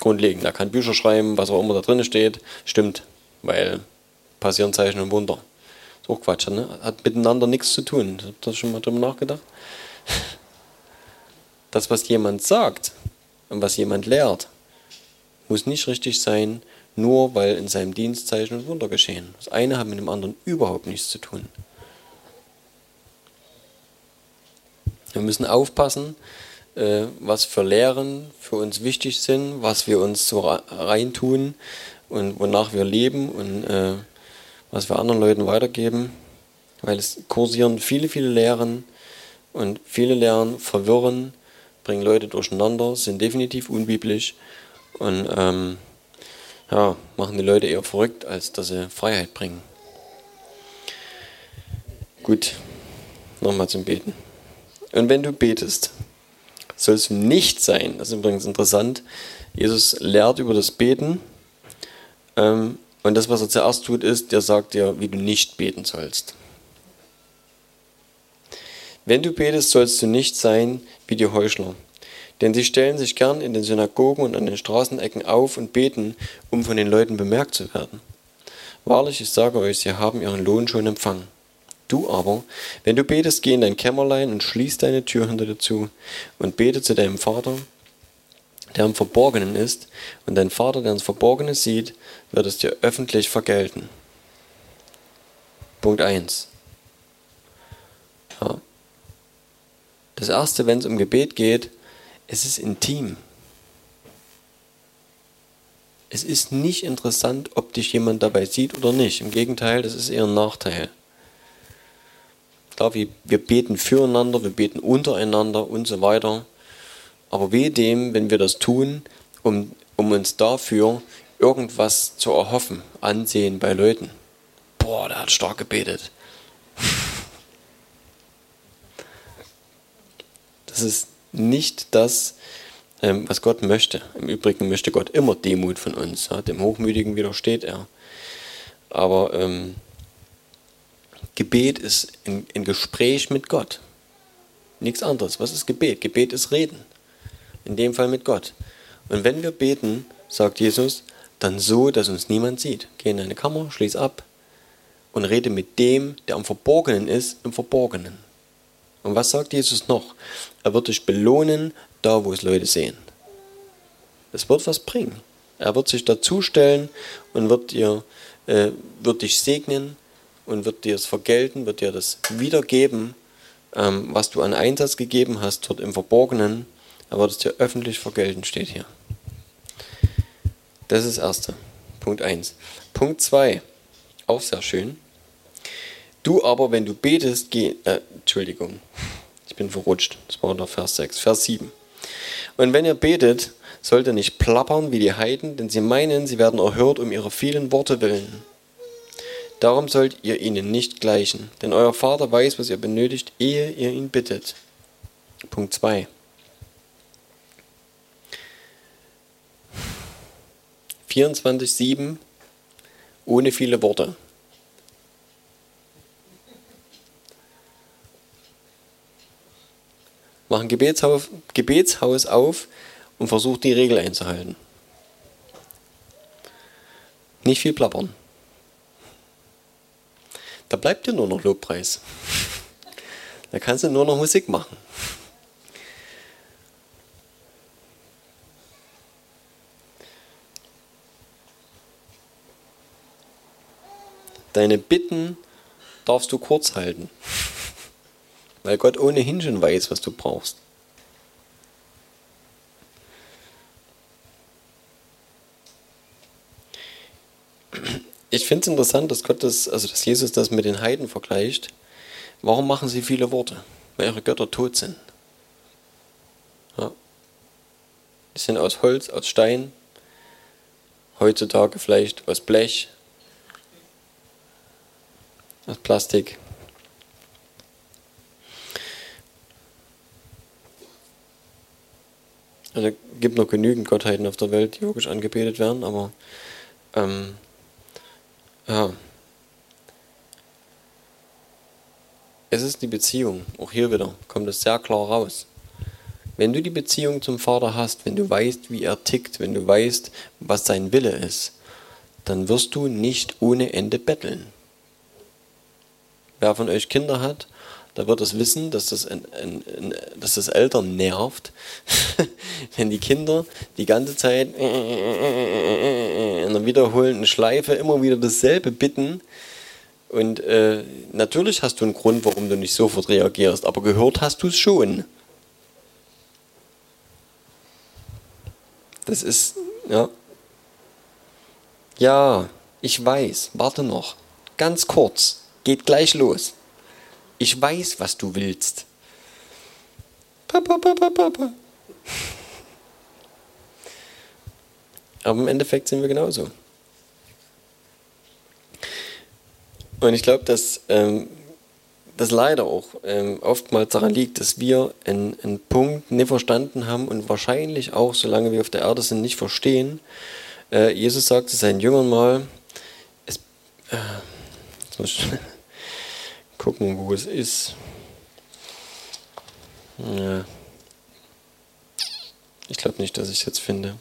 S1: Grundlegend. Er kann Bücher schreiben, was auch immer da drin steht, stimmt, weil passieren Zeichen und Wunder. Ist auch Quatsch, ne? Hat miteinander nichts zu tun. Habt ihr schon mal drüber nachgedacht? Das, was jemand sagt und was jemand lehrt, muss nicht richtig sein, nur weil in seinem Dienst Zeichen und Wunder geschehen. Das eine hat mit dem anderen überhaupt nichts zu tun. Wir müssen aufpassen, äh, was für Lehren für uns wichtig sind, was wir uns so reintun und wonach wir leben und äh, was wir anderen Leuten weitergeben, weil es kursieren viele, viele Lehren und viele Lehren verwirren, bringen Leute durcheinander, sind definitiv unbiblisch und ähm, ja, machen die Leute eher verrückt, als dass sie Freiheit bringen. Gut, nochmal zum Beten. Und wenn du betest, sollst du nicht sein, das ist übrigens interessant, Jesus lehrt über das Beten ähm, und das, was er zuerst tut, ist, der sagt dir, wie du nicht beten sollst. Wenn du betest, sollst du nicht sein wie die Heuchler, denn sie stellen sich gern in den Synagogen und an den Straßenecken auf und beten, um von den Leuten bemerkt zu werden. Wahrlich, ich sage euch, sie haben ihren Lohn schon empfangen. Du aber, wenn du betest, geh in dein Kämmerlein und schließ deine Tür hinter dir zu und bete zu deinem Vater, der im Verborgenen ist, und dein Vater, der ins Verborgene sieht, wird es dir öffentlich vergelten. Punkt 1. Ja. Das erste, wenn es um Gebet geht, es ist intim. Es ist nicht interessant, ob dich jemand dabei sieht oder nicht. Im Gegenteil, das ist eher ein Nachteil. Klar, wir, wir beten füreinander, wir beten untereinander und so weiter. Aber weh dem, wenn wir das tun, um, um uns dafür irgendwas zu erhoffen, Ansehen bei Leuten. Boah, der hat stark gebetet. Das ist nicht das, ähm, was Gott möchte. Im Übrigen möchte Gott immer Demut von uns. Dem Hochmütigen widersteht er. Aber ähm, Gebet ist ein, ein Gespräch mit Gott. Nichts anderes. Was ist Gebet? Gebet ist Reden. In dem Fall mit Gott. Und wenn wir beten, sagt Jesus, dann so, dass uns niemand sieht. Geh in deine Kammer, schließ ab und rede mit dem, der am Verborgenen ist, im Verborgenen. Und was sagt Jesus noch? Er wird dich belohnen, da wo es Leute sehen. Es wird was bringen. Er wird sich dazustellen und wird, dir, äh, wird dich segnen und wird dir es vergelten, wird dir das wiedergeben, ähm, was du an Einsatz gegeben hast, dort im Verborgenen. Er wird es dir öffentlich vergelten, steht hier. Das ist das Erste. Punkt 1. Punkt 2. Auch sehr schön. Du aber, wenn du betest, geh. Äh, Entschuldigung. Ich bin verrutscht. Das war der Vers 6. Vers 7. Und wenn ihr betet, sollt ihr nicht plappern wie die Heiden, denn sie meinen, sie werden erhört um ihre vielen Worte willen. Darum sollt ihr ihnen nicht gleichen, denn euer Vater weiß, was ihr benötigt, ehe ihr ihn bittet. Punkt 2. Vierundzwanzig sieben ohne viele Worte. Mach ein Gebetshaus, Gebetshaus auf und versuch die Regel einzuhalten. Nicht viel plappern. Da bleibt dir nur noch Lobpreis. Da kannst du nur noch Musik machen. Deine Bitten darfst du kurz halten, weil Gott ohnehin schon weiß, was du brauchst. ich finde es interessant, dass Gott das, also dass Jesus das mit den Heiden vergleicht. Warum machen sie viele Worte? Weil ihre Götter tot sind. Ja. Die sind aus Holz, aus Stein, heutzutage vielleicht aus Blech, aus Plastik. Also es gibt noch genügend Gottheiten auf der Welt, die wirklich angebetet werden, aber ähm, ja. Es ist die Beziehung. Auch hier wieder kommt es sehr klar raus. Wenn du die Beziehung zum Vater hast, wenn du weißt, wie er tickt, wenn du weißt, was sein Wille ist, dann wirst du nicht ohne Ende betteln. Wer von euch Kinder hat, da wird es wissen, dass das, ein, ein, ein, dass das Eltern nervt, wenn die Kinder die ganze Zeit in einer wiederholenden Schleife immer wieder dasselbe bitten. Und äh, natürlich hast du einen Grund, warum du nicht sofort reagierst, aber gehört hast du es schon. Das ist, ja. Ja, ich weiß, warte noch. Ganz kurz, geht gleich los. Ich weiß, was du willst. Papa, Papa, Papa. Aber im Endeffekt sind wir genauso. Und ich glaube, dass ähm, das leider auch ähm, oftmals daran liegt, dass wir einen, einen Punkt nicht verstanden haben und wahrscheinlich auch, solange wir auf der Erde sind, nicht verstehen. Äh, Jesus sagte seinen Jüngern mal, es, äh, gucken, wo es ist. Ja. Ich glaube nicht, dass ich es jetzt finde.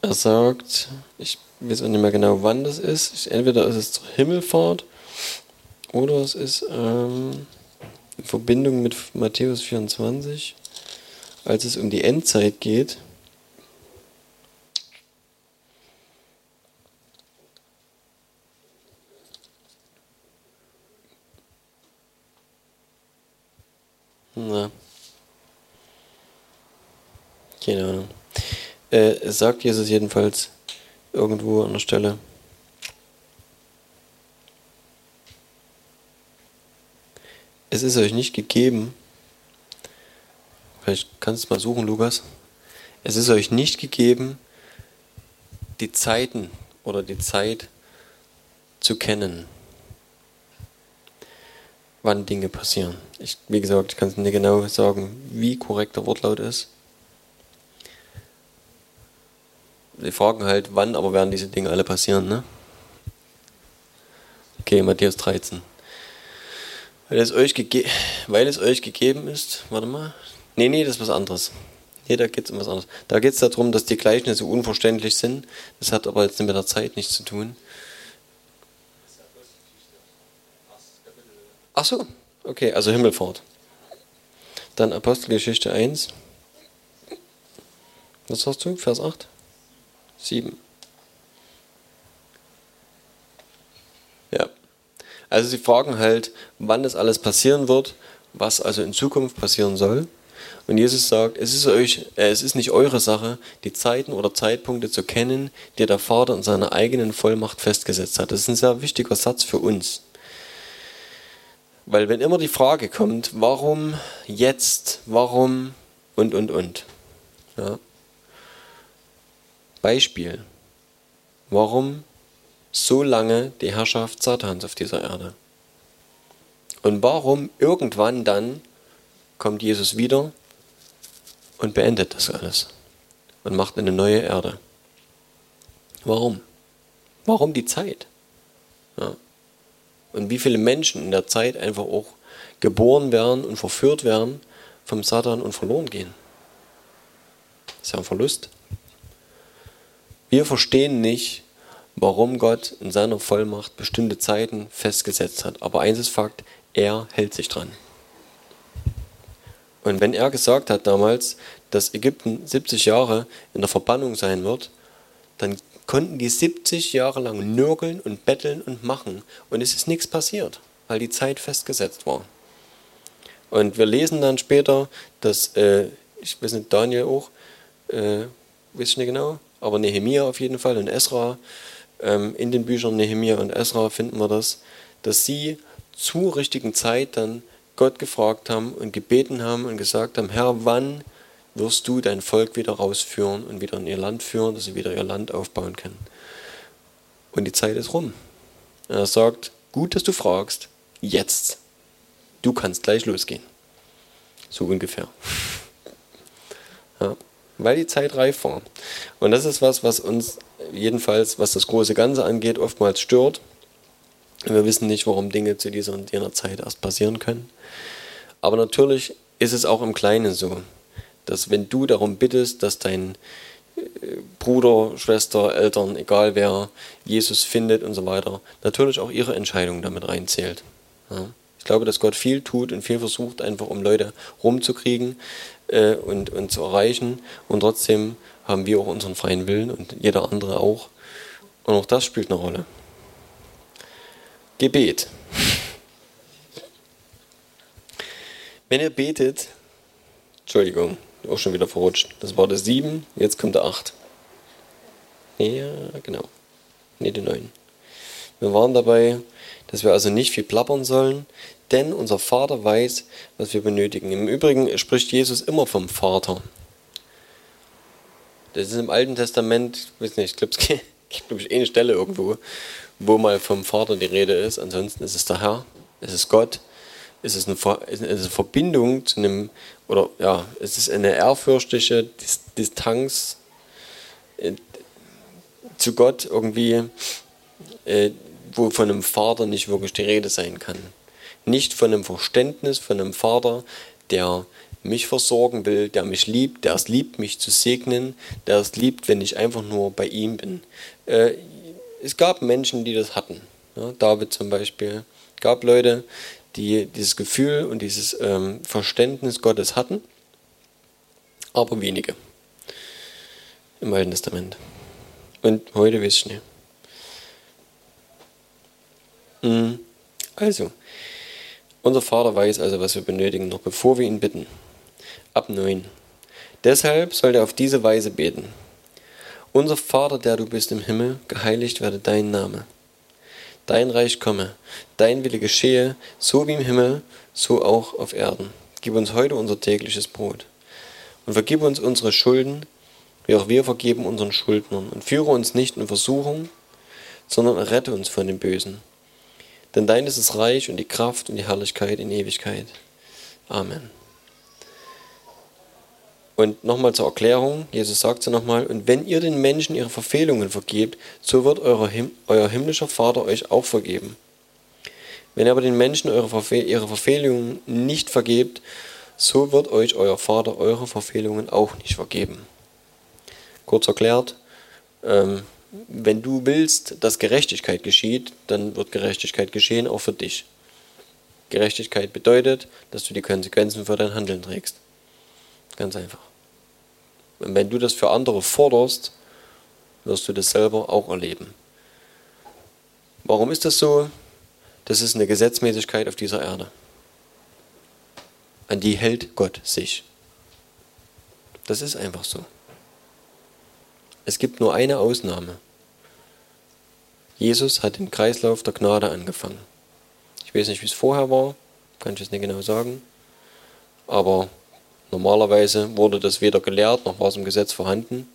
S1: Er sagt, ich weiß auch nicht mehr genau, wann das ist. Entweder ist es zur Himmelfahrt oder es ist ähm, in Verbindung mit Matthäus 24, als es um die Endzeit geht. Na. Keine Ahnung. Äh, es sagt Jesus jedenfalls irgendwo an der Stelle. es ist euch nicht gegeben, vielleicht kannst du mal suchen, Lukas, es ist euch nicht gegeben, die Zeiten oder die Zeit zu kennen, wann Dinge passieren. Ich, wie gesagt, ich kann es nicht genau sagen, wie korrekt der Wortlaut ist. Sie fragen halt, wann aber werden diese Dinge alle passieren, ne? Okay, Matthäus 13. Weil es euch, weil es euch gegeben ist, warte mal. Nee, nee, das ist was anderes. Nee, da geht es um was anderes. Da geht es darum, dass die Gleichnisse unverständlich sind. Das hat aber jetzt mit der Zeit nichts zu tun. Ach so, okay, also Himmelfahrt. Dann Apostelgeschichte 1. Was sagst du? Vers 8? 7. Ja. Also sie fragen halt, wann das alles passieren wird, was also in Zukunft passieren soll. Und Jesus sagt, es ist, euch, äh, es ist nicht eure Sache, die Zeiten oder Zeitpunkte zu kennen, die der Vater in seiner eigenen Vollmacht festgesetzt hat. Das ist ein sehr wichtiger Satz für uns. Weil wenn immer die Frage kommt, warum jetzt, warum und, und, und. Ja. Beispiel. Warum so lange die Herrschaft Satans auf dieser Erde? Und warum irgendwann dann kommt Jesus wieder und beendet das alles und macht eine neue Erde? Warum? Warum die Zeit? Ja. Und wie viele Menschen in der Zeit einfach auch geboren werden und verführt werden vom Satan und verloren gehen? Das ist ja ein Verlust. Wir verstehen nicht, warum Gott in seiner Vollmacht bestimmte Zeiten festgesetzt hat. Aber eins ist Fakt, er hält sich dran. Und wenn er gesagt hat damals, dass Ägypten 70 Jahre in der Verbannung sein wird, dann konnten die 70 Jahre lang nörgeln und betteln und machen. Und es ist nichts passiert, weil die Zeit festgesetzt war. Und wir lesen dann später, dass, äh, ich weiß nicht, Daniel auch, äh, weiß ich nicht genau, aber Nehemia auf jeden Fall und Esra, ähm, in den Büchern Nehemia und Esra finden wir das, dass sie zur richtigen Zeit dann Gott gefragt haben und gebeten haben und gesagt haben, Herr, wann wirst du dein Volk wieder rausführen und wieder in ihr Land führen, dass sie wieder ihr Land aufbauen können. Und die Zeit ist rum. er sagt, gut, dass du fragst, jetzt. Du kannst gleich losgehen. So ungefähr. Ja, weil die Zeit reif war. Und das ist was, was uns jedenfalls, was das große Ganze angeht, oftmals stört. Wir wissen nicht, warum Dinge zu dieser und jener Zeit erst passieren können. Aber natürlich ist es auch im Kleinen so, dass wenn du darum bittest, dass dein äh, Bruder, Schwester, Eltern, egal wer, Jesus findet und so weiter, natürlich auch ihre Entscheidung damit reinzählt. Ja. Ich glaube, dass Gott viel tut und viel versucht, einfach um Leute rumzukriegen äh, und, und zu erreichen. Und trotzdem haben wir auch unseren freien Willen und jeder andere auch. Und auch das spielt eine Rolle. Gebet. Wenn ihr betet, Entschuldigung, auch schon wieder verrutscht. Das war das 7, jetzt kommt der 8. Ja, genau. Ne, die 9. Wir waren dabei, dass wir also nicht viel plappern sollen, denn unser Vater weiß, was wir benötigen. Im Übrigen spricht Jesus immer vom Vater. Das ist im Alten Testament, ich weiß nicht, ich glaube, es gibt glaube ich eine Stelle irgendwo, wo mal vom Vater die Rede ist. Ansonsten ist es der Herr, es ist Gott, es ist eine, es ist eine Verbindung zu einem, oder ja, es ist eine ehrfürchtige Distanz äh, zu Gott irgendwie, äh, wo von einem Vater nicht wirklich die Rede sein kann. Nicht von einem Verständnis von einem Vater, der mich versorgen will, der mich liebt, der es liebt, mich zu segnen, der es liebt, wenn ich einfach nur bei ihm bin. Äh, es gab Menschen, die das hatten. Ja, David zum Beispiel. Es gab Leute, die dieses Gefühl und dieses ähm, Verständnis Gottes hatten, aber wenige im Alten Testament. Und heute weiß ich nicht. Mhm. Also, unser Vater weiß also, was wir benötigen, noch bevor wir ihn bitten. Ab 9. Deshalb sollt ihr auf diese Weise beten. Unser Vater, der du bist im Himmel, geheiligt werde dein Name. Dein Reich komme, dein Wille geschehe, so wie im Himmel, so auch auf Erden. Gib uns heute unser tägliches Brot. Und vergib uns unsere Schulden, wie auch wir vergeben unseren Schuldnern. Und führe uns nicht in Versuchung, sondern errette uns von dem Bösen. Denn dein ist das Reich und die Kraft und die Herrlichkeit in Ewigkeit. Amen. Und nochmal zur Erklärung, Jesus sagt ja nochmal, und wenn ihr den Menschen ihre Verfehlungen vergebt, so wird Him euer himmlischer Vater euch auch vergeben. Wenn ihr aber den Menschen eure Verfehl ihre Verfehlungen nicht vergebt, so wird euch euer Vater eure Verfehlungen auch nicht vergeben. Kurz erklärt, ähm, wenn du willst, dass Gerechtigkeit geschieht, dann wird Gerechtigkeit geschehen auch für dich. Gerechtigkeit bedeutet, dass du die Konsequenzen für dein Handeln trägst. Ganz einfach. Und wenn du das für andere forderst, wirst du das selber auch erleben. Warum ist das so? Das ist eine Gesetzmäßigkeit auf dieser Erde. An die hält Gott sich. Das ist einfach so. Es gibt nur eine Ausnahme. Jesus hat den Kreislauf der Gnade angefangen. Ich weiß nicht, wie es vorher war, kann ich es nicht genau sagen. Aber Normalerweise wurde das weder gelehrt, noch war es im Gesetz vorhanden.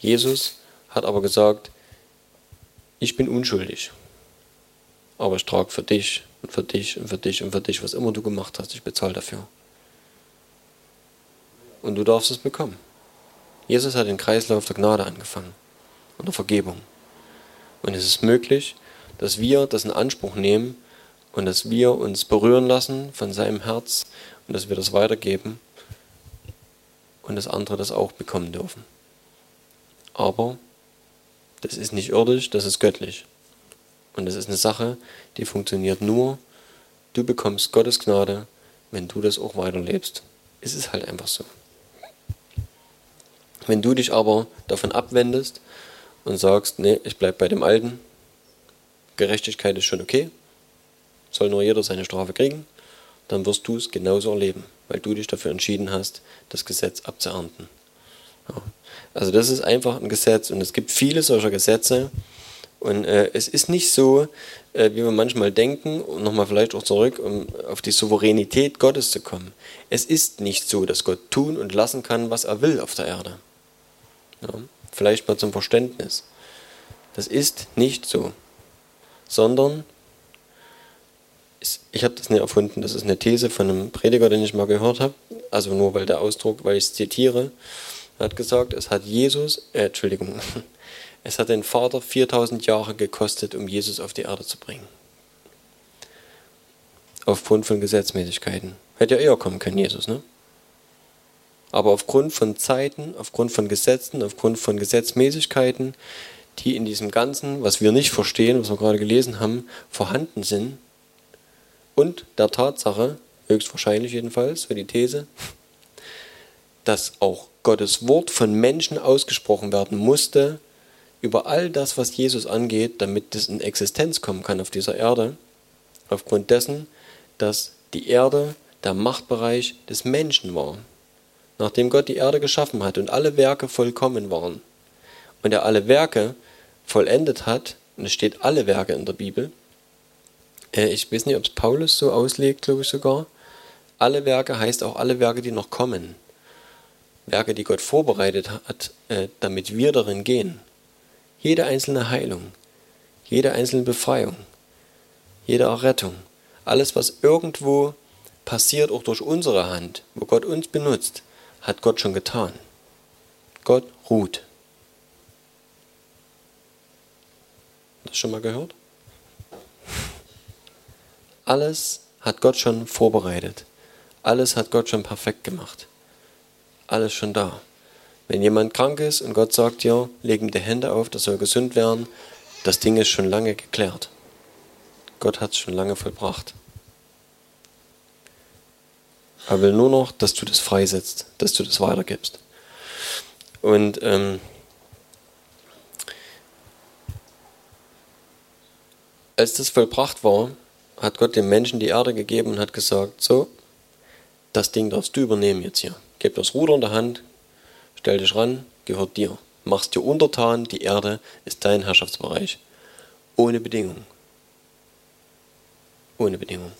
S1: Jesus hat aber gesagt, ich bin unschuldig, aber ich trage für dich und für dich und für dich und für dich, was immer du gemacht hast, ich bezahle dafür. Und du darfst es bekommen. Jesus hat den Kreislauf der Gnade angefangen und der Vergebung. Und es ist möglich, dass wir das in Anspruch nehmen und dass wir uns berühren lassen von seinem Herz und dass wir das weitergeben und dass andere das auch bekommen dürfen. Aber das ist nicht irdisch, das ist göttlich. Und das ist eine Sache, die funktioniert nur, du bekommst Gottes Gnade, wenn du das auch weiterlebst. Es ist halt einfach so. Wenn du dich aber davon abwendest und sagst, nee, ich bleibe bei dem Alten, Gerechtigkeit ist schon okay, soll nur jeder seine Strafe kriegen, dann wirst du es genauso erleben, weil du dich dafür entschieden hast, das Gesetz abzuernten. Also das ist einfach ein Gesetz und es gibt viele solcher Gesetze und äh, es ist nicht so, äh, wie wir manchmal denken, und nochmal vielleicht auch zurück, um auf die Souveränität Gottes zu kommen. Es ist nicht so, dass Gott tun und lassen kann, was er will auf der Erde. Ja. Vielleicht mal zum Verständnis. Das ist nicht so, sondern ich habe das nicht erfunden, das ist eine These von einem Prediger, den ich mal gehört habe, also nur weil der Ausdruck, weil ich es zitiere, er hat gesagt, es hat Jesus, äh, Entschuldigung, es hat den Vater 4000 Jahre gekostet, um Jesus auf die Erde zu bringen. Aufgrund von Gesetzmäßigkeiten. Hätte ja eher kommen können, Jesus, ne? Aber aufgrund von Zeiten, aufgrund von Gesetzen, aufgrund von Gesetzmäßigkeiten, die in diesem Ganzen, was wir nicht verstehen, was wir gerade gelesen haben, vorhanden sind, und der Tatsache, höchstwahrscheinlich jedenfalls, für die These, dass auch Gottes Wort von Menschen ausgesprochen werden musste über all das, was Jesus angeht, damit es in Existenz kommen kann auf dieser Erde, aufgrund dessen, dass die Erde der Machtbereich des Menschen war. Nachdem Gott die Erde geschaffen hat und alle Werke vollkommen waren und er alle Werke vollendet hat, und es steht alle Werke in der Bibel, ich weiß nicht, ob es Paulus so auslegt, glaube ich sogar. Alle Werke heißt auch alle Werke, die noch kommen. Werke, die Gott vorbereitet hat, äh, damit wir darin gehen. Jede einzelne Heilung, jede einzelne Befreiung, jede Errettung, alles, was irgendwo passiert, auch durch unsere Hand, wo Gott uns benutzt, hat Gott schon getan. Gott ruht. Das schon mal gehört? Alles hat Gott schon vorbereitet. Alles hat Gott schon perfekt gemacht. Alles schon da. Wenn jemand krank ist und Gott sagt dir, leg ihm die Hände auf, das soll gesund werden, das Ding ist schon lange geklärt. Gott hat es schon lange vollbracht. Er will nur noch, dass du das freisetzt, dass du das weitergibst. Und ähm, als das vollbracht war, hat Gott dem Menschen die Erde gegeben und hat gesagt, so, das Ding darfst du übernehmen jetzt hier. Gib das Ruder in der Hand, stell dich ran, gehört dir. Machst dir untertan, die Erde ist dein Herrschaftsbereich. Ohne Bedingung. Ohne Bedingung.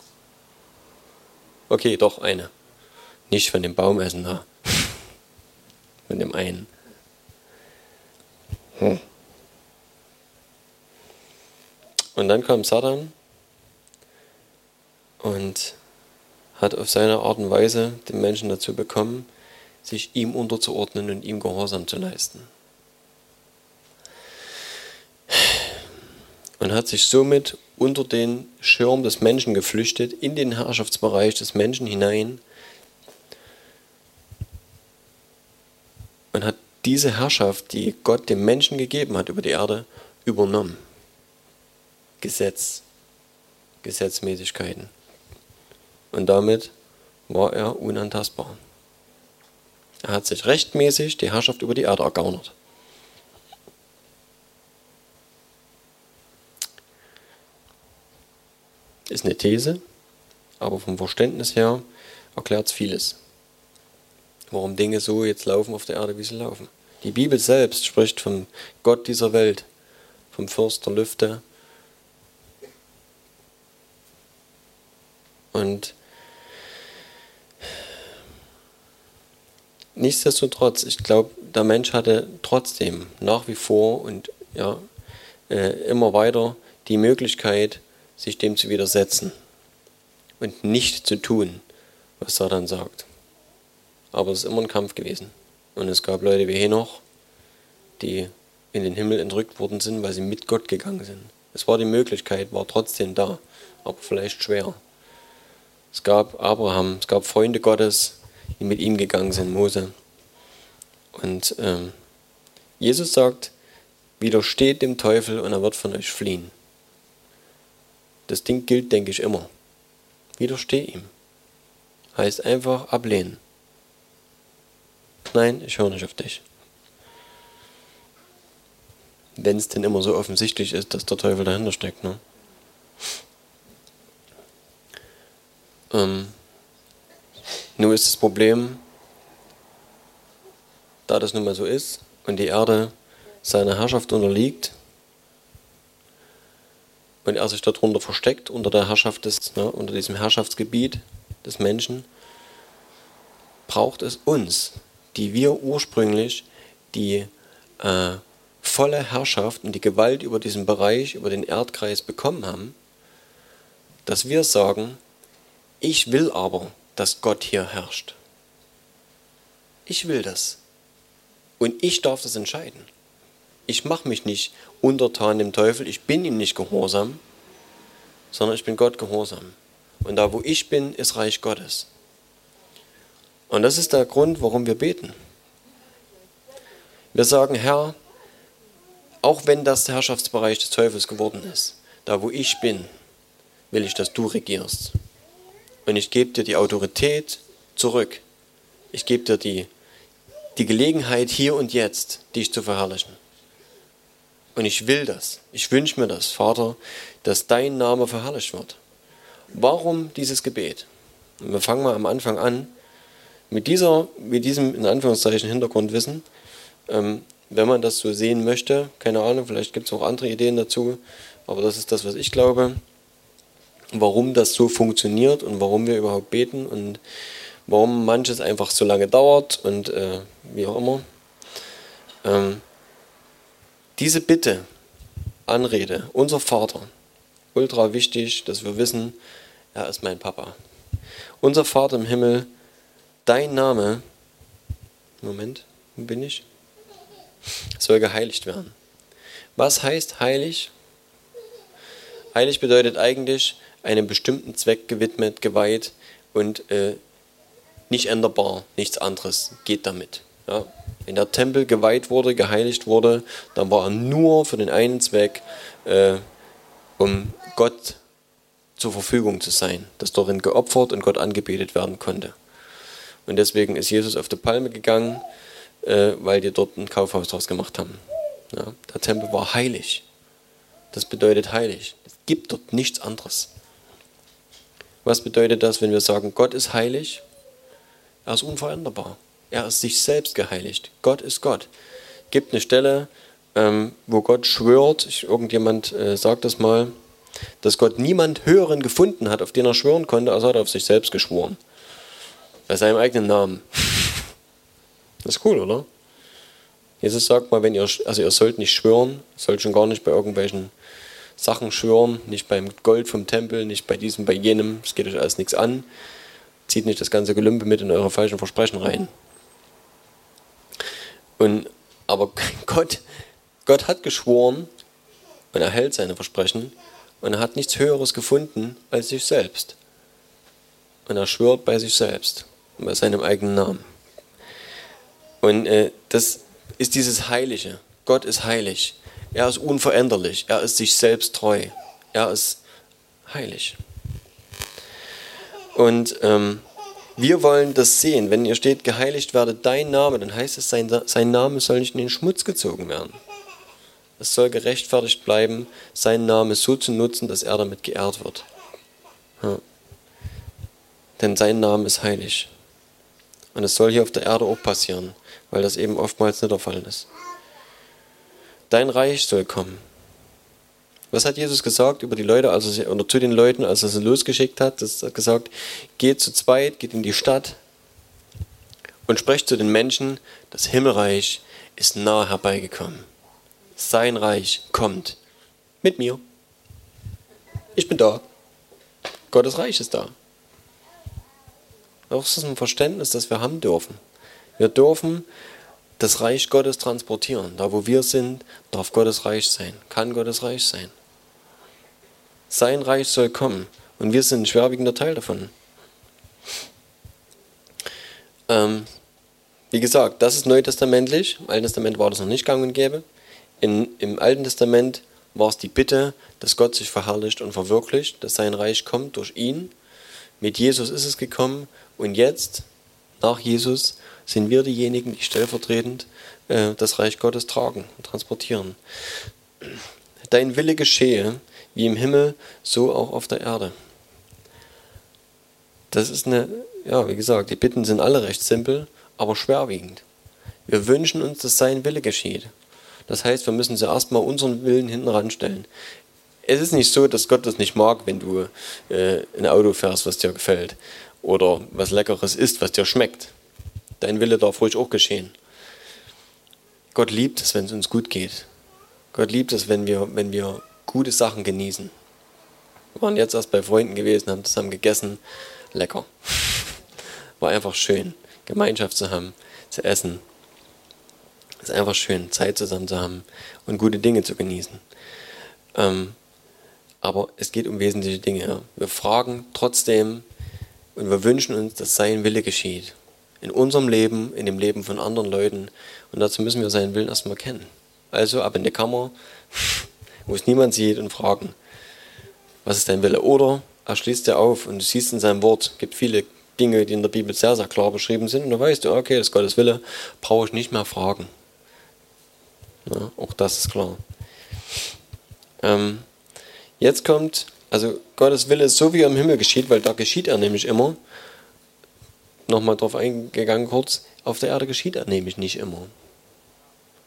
S1: Okay, doch eine. Nicht von dem Baum essen da. von dem einen. Hm. Und dann kam Satan und hat auf seine Art und Weise den Menschen dazu bekommen, sich ihm unterzuordnen und ihm Gehorsam zu leisten. Und hat sich somit unter den Schirm des Menschen geflüchtet, in den Herrschaftsbereich des Menschen hinein und hat diese Herrschaft, die Gott dem Menschen gegeben hat über die Erde, übernommen. Gesetz, Gesetzmäßigkeiten. Und damit war er unantastbar. Er hat sich rechtmäßig die Herrschaft über die Erde ergaunert. Ist eine These, aber vom Verständnis her erklärt es vieles. Warum Dinge so jetzt laufen auf der Erde, wie sie laufen. Die Bibel selbst spricht vom Gott dieser Welt, vom Fürst der Lüfte. Und nichtsdestotrotz, ich glaube, der Mensch hatte trotzdem nach wie vor und ja, äh, immer weiter die Möglichkeit, sich dem zu widersetzen und nicht zu tun, was Satan sagt. Aber es ist immer ein Kampf gewesen. Und es gab Leute wie Henoch, die in den Himmel entrückt worden sind, weil sie mit Gott gegangen sind. Es war die Möglichkeit, war trotzdem da, aber vielleicht schwer. Es gab Abraham, es gab Freunde Gottes, die mit ihm gegangen sind, Mose. Und ähm, Jesus sagt, widersteht dem Teufel und er wird von euch fliehen. Das Ding gilt, denke ich, immer. Widersteh ihm. Heißt einfach ablehnen. Nein, ich höre nicht auf dich. Wenn es denn immer so offensichtlich ist, dass der Teufel dahinter steckt. Ne? Ähm, nur ist das Problem, da das nun mal so ist und die Erde seiner Herrschaft unterliegt, und er sich darunter versteckt, unter der Herrschaft des, ne, unter diesem Herrschaftsgebiet des Menschen, braucht es uns, die wir ursprünglich die äh, volle Herrschaft und die Gewalt über diesen Bereich, über den Erdkreis bekommen haben, dass wir sagen, ich will aber, dass Gott hier herrscht. Ich will das. Und ich darf das entscheiden ich mache mich nicht untertan dem Teufel, ich bin ihm nicht gehorsam, sondern ich bin Gott gehorsam. Und da, wo ich bin, ist Reich Gottes. Und das ist der Grund, warum wir beten. Wir sagen, Herr, auch wenn das der Herrschaftsbereich des Teufels geworden ist, da wo ich bin, will ich, dass du regierst. Und ich gebe dir die Autorität zurück. Ich gebe dir die, die Gelegenheit hier und jetzt, dich zu verherrlichen. Und ich will das. Ich wünsche mir das, Vater, dass dein Name verherrlicht wird. Warum dieses Gebet? Und wir fangen mal am Anfang an. Mit, dieser, mit diesem, in Anführungszeichen, Hintergrundwissen, ähm, wenn man das so sehen möchte, keine Ahnung, vielleicht gibt es auch andere Ideen dazu, aber das ist das, was ich glaube, warum das so funktioniert und warum wir überhaupt beten und warum manches einfach so lange dauert und äh, wie auch immer. Ähm, diese Bitte, Anrede, unser Vater, ultra wichtig, dass wir wissen, er ist mein Papa. Unser Vater im Himmel, dein Name, Moment, wo bin ich? Soll geheiligt werden. Was heißt heilig? Heilig bedeutet eigentlich einem bestimmten Zweck gewidmet, geweiht und äh, nicht änderbar, nichts anderes geht damit. Ja, wenn der Tempel geweiht wurde, geheiligt wurde, dann war er nur für den einen Zweck, äh, um Gott zur Verfügung zu sein, dass darin geopfert und Gott angebetet werden konnte. Und deswegen ist Jesus auf die Palme gegangen, äh, weil die dort ein Kaufhaus draus gemacht haben. Ja, der Tempel war heilig. Das bedeutet heilig. Es gibt dort nichts anderes. Was bedeutet das, wenn wir sagen, Gott ist heilig? Er ist unveränderbar. Er ist sich selbst geheiligt. Gott ist Gott. Gibt eine Stelle, ähm, wo Gott schwört, irgendjemand äh, sagt das mal, dass Gott niemand Höheren gefunden hat, auf den er schwören konnte, als hat er auf sich selbst geschworen. Bei seinem eigenen Namen. Das ist cool, oder? Jesus sagt mal, wenn ihr, also ihr sollt nicht schwören, sollt schon gar nicht bei irgendwelchen Sachen schwören, nicht beim Gold vom Tempel, nicht bei diesem, bei jenem, es geht euch alles nichts an. Zieht nicht das ganze Gelümpe mit in eure falschen Versprechen rein. Und, aber Gott, Gott hat geschworen und er hält seine Versprechen und er hat nichts Höheres gefunden als sich selbst. Und er schwört bei sich selbst und bei seinem eigenen Namen. Und äh, das ist dieses Heilige. Gott ist heilig. Er ist unveränderlich. Er ist sich selbst treu. Er ist heilig. Und ähm, wir wollen das sehen. Wenn ihr steht, geheiligt werde dein Name, dann heißt es, sein, sein Name soll nicht in den Schmutz gezogen werden. Es soll gerechtfertigt bleiben, seinen Namen so zu nutzen, dass er damit geehrt wird. Ja. Denn sein Name ist heilig. Und es soll hier auf der Erde auch passieren, weil das eben oftmals nicht der Fall ist. Dein Reich soll kommen. Was hat Jesus gesagt über die Leute, also oder zu den Leuten, als er sie losgeschickt hat? Er hat gesagt, geht zu zweit, geht in die Stadt und sprecht zu den Menschen, das Himmelreich ist nahe herbeigekommen. Sein Reich kommt mit mir. Ich bin da. Gottes Reich ist da. Das ist ein Verständnis, das wir haben dürfen. Wir dürfen das Reich Gottes transportieren. Da, wo wir sind, darf Gottes Reich sein, kann Gottes Reich sein. Sein Reich soll kommen und wir sind ein schwerwiegender Teil davon. Ähm, wie gesagt, das ist neutestamentlich. Im Alten Testament war das noch nicht gang und gäbe. In, Im Alten Testament war es die Bitte, dass Gott sich verherrlicht und verwirklicht, dass sein Reich kommt durch ihn. Mit Jesus ist es gekommen und jetzt, nach Jesus, sind wir diejenigen, die stellvertretend äh, das Reich Gottes tragen und transportieren. Dein Wille geschehe, wie im Himmel, so auch auf der Erde. Das ist eine, ja, wie gesagt, die Bitten sind alle recht simpel, aber schwerwiegend. Wir wünschen uns, dass sein Wille geschieht. Das heißt, wir müssen zuerst mal unseren Willen hinten ranstellen. Es ist nicht so, dass Gott das nicht mag, wenn du äh, ein Auto fährst, was dir gefällt. Oder was Leckeres isst, was dir schmeckt. Dein Wille darf ruhig auch geschehen. Gott liebt es, wenn es uns gut geht. Gott liebt es, wenn wir, wenn wir gute Sachen genießen. Wir waren jetzt erst bei Freunden gewesen, haben zusammen gegessen. Lecker. War einfach schön, Gemeinschaft zu haben, zu essen. Es ist einfach schön, Zeit zusammen zu haben und gute Dinge zu genießen. Ähm, aber es geht um wesentliche Dinge. Wir fragen trotzdem und wir wünschen uns, dass sein Wille geschieht. In unserem Leben, in dem Leben von anderen Leuten. Und dazu müssen wir seinen Willen erstmal kennen. Also ab in die Kammer, wo es niemand sieht und fragen, was ist dein Wille? Oder er schließt dir auf und du siehst in seinem Wort, gibt viele Dinge, die in der Bibel sehr, sehr klar beschrieben sind und dann weißt du, okay, das ist Gottes Wille, brauche ich nicht mehr fragen. Ja, auch das ist klar. Ähm, jetzt kommt, also Gottes Wille ist so, wie er im Himmel geschieht, weil da geschieht er nämlich immer. Nochmal drauf eingegangen kurz, auf der Erde geschieht er nämlich nicht immer.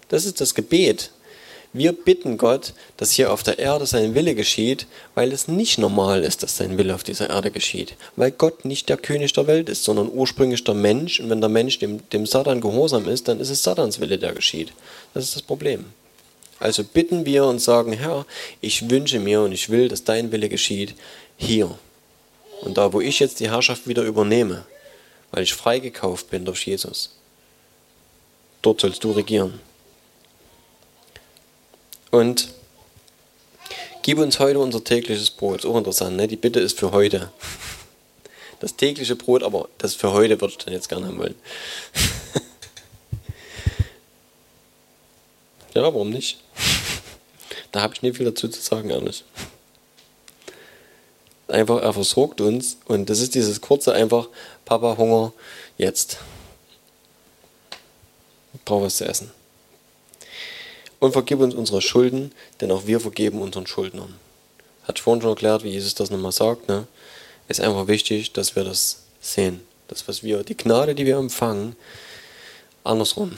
S1: Das ist das Gebet, wir bitten Gott, dass hier auf der Erde sein Wille geschieht, weil es nicht normal ist, dass sein Wille auf dieser Erde geschieht. Weil Gott nicht der König der Welt ist, sondern ursprünglich der Mensch. Und wenn der Mensch dem, dem Satan gehorsam ist, dann ist es Satans Wille, der geschieht. Das ist das Problem. Also bitten wir und sagen, Herr, ich wünsche mir und ich will, dass dein Wille geschieht hier. Und da, wo ich jetzt die Herrschaft wieder übernehme, weil ich freigekauft bin durch Jesus, dort sollst du regieren. Und gib uns heute unser tägliches Brot. Ist auch interessant, ne? Die Bitte ist für heute. Das tägliche Brot, aber das für heute würde ich dann jetzt gerne haben wollen. ja, warum nicht? Da habe ich nicht viel dazu zu sagen, ehrlich. Einfach, er versorgt uns und das ist dieses kurze einfach, Papa, Hunger, jetzt. Ich brauche was zu essen. Und vergib uns unsere Schulden, denn auch wir vergeben unseren Schuldnern. Hat vorhin schon erklärt, wie Jesus das nochmal sagt. Ne? Ist einfach wichtig, dass wir das sehen. Das, was wir, die Gnade, die wir empfangen, andersrum.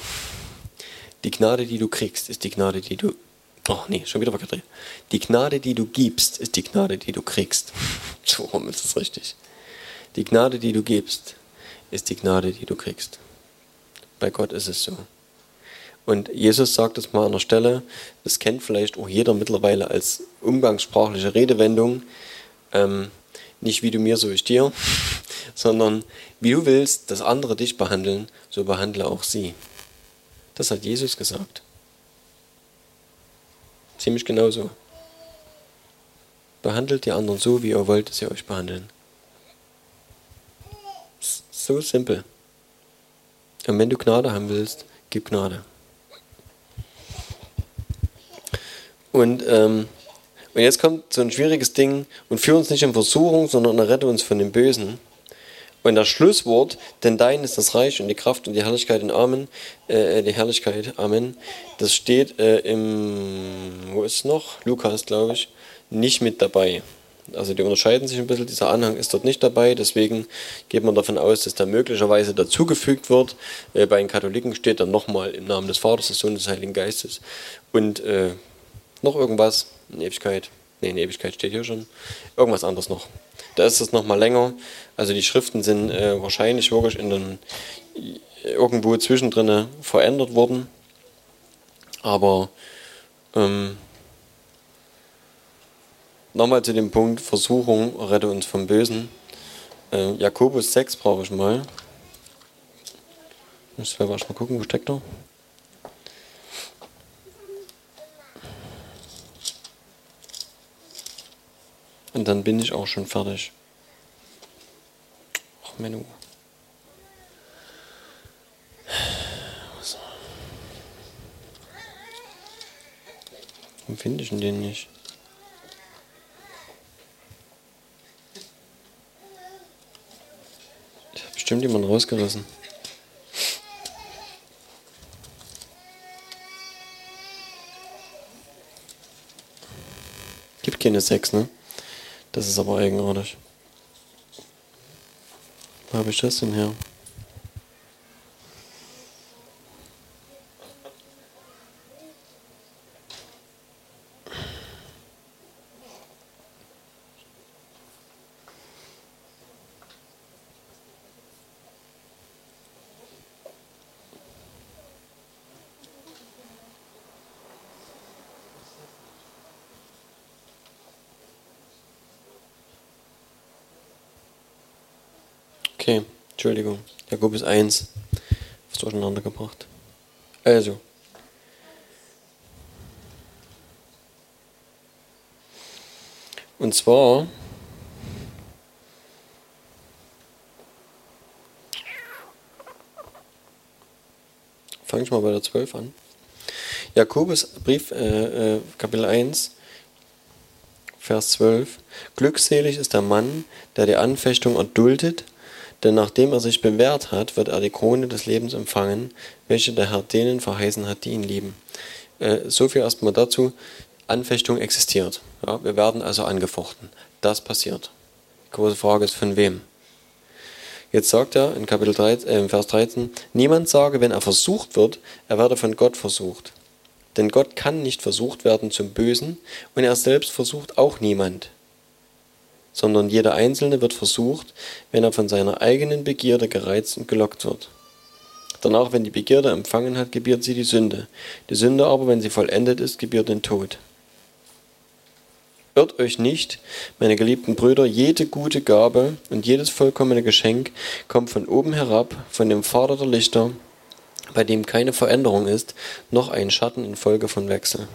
S1: Die Gnade, die du kriegst, ist die Gnade, die du. Oh nee, schon wieder verkehrt. Die Gnade, die du gibst, ist die Gnade, die du kriegst. so rum ist es richtig. Die Gnade, die du gibst, ist die Gnade, die du kriegst. Bei Gott ist es so. Und Jesus sagt es mal an der Stelle, das kennt vielleicht auch jeder mittlerweile als umgangssprachliche Redewendung, ähm, nicht wie du mir, so ich dir, sondern wie du willst, dass andere dich behandeln, so behandle auch sie. Das hat Jesus gesagt. Ziemlich genau so. Behandelt die anderen so, wie ihr wollt, dass sie euch behandeln. So simpel. Und wenn du Gnade haben willst, gib Gnade. Und, ähm, und jetzt kommt so ein schwieriges Ding und führ uns nicht in Versuchung, sondern rette uns von dem Bösen. Und das Schlusswort, denn dein ist das Reich und die Kraft und die Herrlichkeit in Amen, äh, die Herrlichkeit, Amen, das steht äh, im, wo ist es noch? Lukas, glaube ich, nicht mit dabei. Also die unterscheiden sich ein bisschen, dieser Anhang ist dort nicht dabei, deswegen geht man davon aus, dass da möglicherweise dazugefügt wird. Äh, bei den Katholiken steht dann nochmal im Namen des Vaters, des Sohnes, des Heiligen Geistes. Und äh, noch irgendwas, in Ewigkeit, ne, in Ewigkeit steht hier schon, irgendwas anderes noch. Da ist es nochmal länger, also die Schriften sind äh, wahrscheinlich wirklich in den, irgendwo zwischendrin verändert worden, aber ähm, nochmal zu dem Punkt Versuchung, rette uns vom Bösen. Äh, Jakobus 6 brauche ich mal. Müssen wir mal gucken, wo steckt er? Und dann bin ich auch schon fertig. Ach, Menü. Warum finde ich den nicht? Ich habe bestimmt jemand rausgerissen. Gibt keine 6, ne? Das ist aber eigenartig. Wo habe ich das denn her? Okay, Entschuldigung. Jakobus 1. Was durcheinander gebracht. Also. Und zwar. Fange ich mal bei der 12 an. Jakobus Brief, äh, äh, Kapitel 1, Vers 12. Glückselig ist der Mann, der die Anfechtung erduldet denn nachdem er sich bewährt hat, wird er die Krone des Lebens empfangen, welche der Herr denen verheißen hat, die ihn lieben. Äh, so viel erstmal dazu. Anfechtung existiert. Ja, wir werden also angefochten. Das passiert. Die große Frage ist, von wem? Jetzt sagt er in Kapitel 13, äh, Vers 13, niemand sage, wenn er versucht wird, er werde von Gott versucht. Denn Gott kann nicht versucht werden zum Bösen und er selbst versucht auch niemand sondern jeder Einzelne wird versucht, wenn er von seiner eigenen Begierde gereizt und gelockt wird. Danach, wenn die Begierde empfangen hat, gebiert sie die Sünde. Die Sünde aber, wenn sie vollendet ist, gebiert den Tod. Irrt euch nicht, meine geliebten Brüder, jede gute Gabe und jedes vollkommene Geschenk kommt von oben herab, von dem Vater der Lichter, bei dem keine Veränderung ist, noch ein Schatten infolge von Wechsel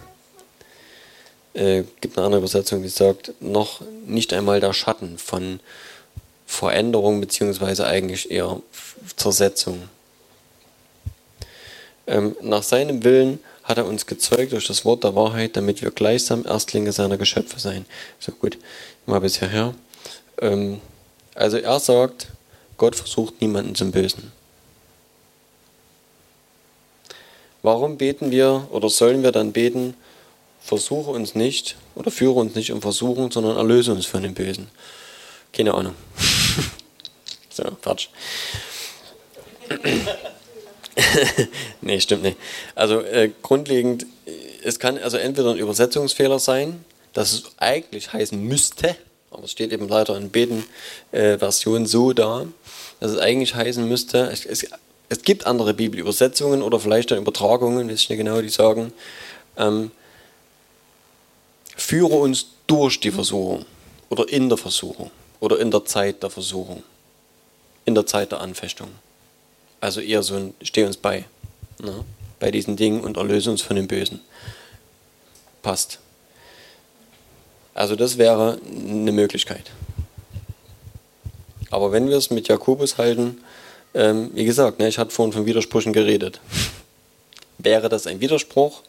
S1: äh, gibt eine andere Übersetzung, die sagt, noch nicht einmal der Schatten von Veränderung beziehungsweise eigentlich eher Zersetzung. Ähm, nach seinem Willen hat er uns gezeugt durch das Wort der Wahrheit, damit wir gleichsam Erstlinge seiner Geschöpfe seien. So gut, mal bis hierher. Ähm, also er sagt, Gott versucht niemanden zum Bösen. Warum beten wir oder sollen wir dann beten, versuche uns nicht oder führe uns nicht in Versuchung, sondern erlöse uns von dem Bösen. Keine Ahnung. so, Quatsch. nee, stimmt nicht. Also äh, grundlegend, es kann also entweder ein Übersetzungsfehler sein, dass es eigentlich heißen müsste, aber es steht eben leider in Beten-Version äh, so da, dass es eigentlich heißen müsste, es, es, es gibt andere Bibelübersetzungen oder vielleicht dann Übertragungen, weiß ich nicht genau, die sagen, ähm, führe uns durch die Versuchung oder in der Versuchung oder in der Zeit der Versuchung, in der Zeit der Anfechtung. Also eher so ein Steh uns bei, ne, bei diesen Dingen und erlöse uns von dem Bösen. Passt. Also das wäre eine Möglichkeit. Aber wenn wir es mit Jakobus halten, ähm, wie gesagt, ne, ich hatte vorhin von Widersprüchen geredet. wäre das ein Widerspruch?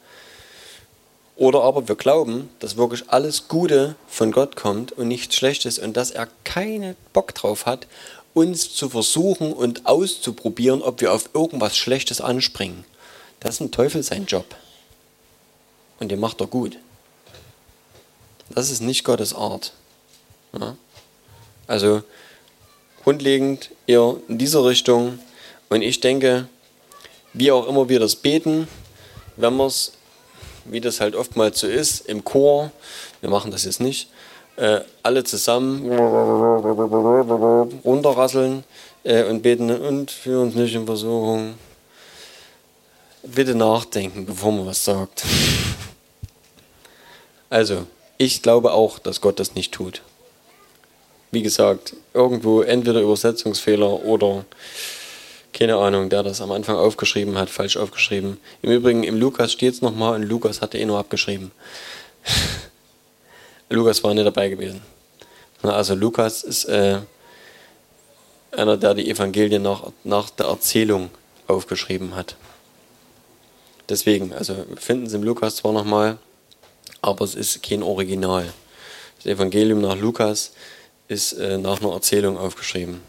S1: Oder aber wir glauben, dass wirklich alles Gute von Gott kommt und nichts Schlechtes und dass er keinen Bock drauf hat, uns zu versuchen und auszuprobieren, ob wir auf irgendwas Schlechtes anspringen. Das ist ein Teufel sein Job. Und den macht er gut. Das ist nicht Gottes Art. Ja? Also grundlegend eher in dieser Richtung. Und ich denke, wie auch immer wir das beten, wenn wir es, wie das halt oftmals so ist, im Chor, wir machen das jetzt nicht, äh, alle zusammen runterrasseln äh, und beten und für uns nicht in Versuchung. Bitte nachdenken, bevor man was sagt. Also, ich glaube auch, dass Gott das nicht tut. Wie gesagt, irgendwo entweder Übersetzungsfehler oder keine Ahnung, der das am Anfang aufgeschrieben hat, falsch aufgeschrieben. Im Übrigen, im Lukas steht es nochmal und Lukas hatte eh nur abgeschrieben. Lukas war nicht dabei gewesen. Also Lukas ist äh, einer, der die Evangelien nach, nach der Erzählung aufgeschrieben hat. Deswegen, also finden Sie im Lukas zwar nochmal, aber es ist kein Original. Das Evangelium nach Lukas ist äh, nach einer Erzählung aufgeschrieben.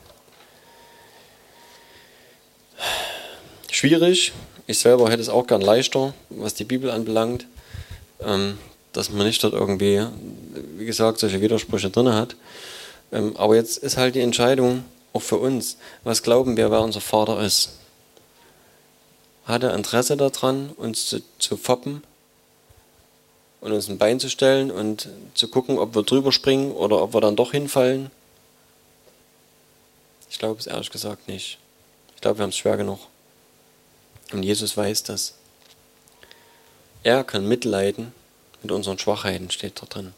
S1: Schwierig. Ich selber hätte es auch gern leichter, was die Bibel anbelangt. Ähm, dass man nicht dort irgendwie, wie gesagt, solche Widersprüche drin hat. Ähm, aber jetzt ist halt die Entscheidung auch für uns, was glauben wir, wer unser Vater ist. Hat er Interesse daran, uns zu, zu foppen und uns ein Bein zu stellen und zu gucken, ob wir drüber springen oder ob wir dann doch hinfallen? Ich glaube es ehrlich gesagt nicht. Ich glaube, wir haben es schwer genug. Und Jesus weiß das. Er kann mitleiden mit unseren Schwachheiten, steht da drin.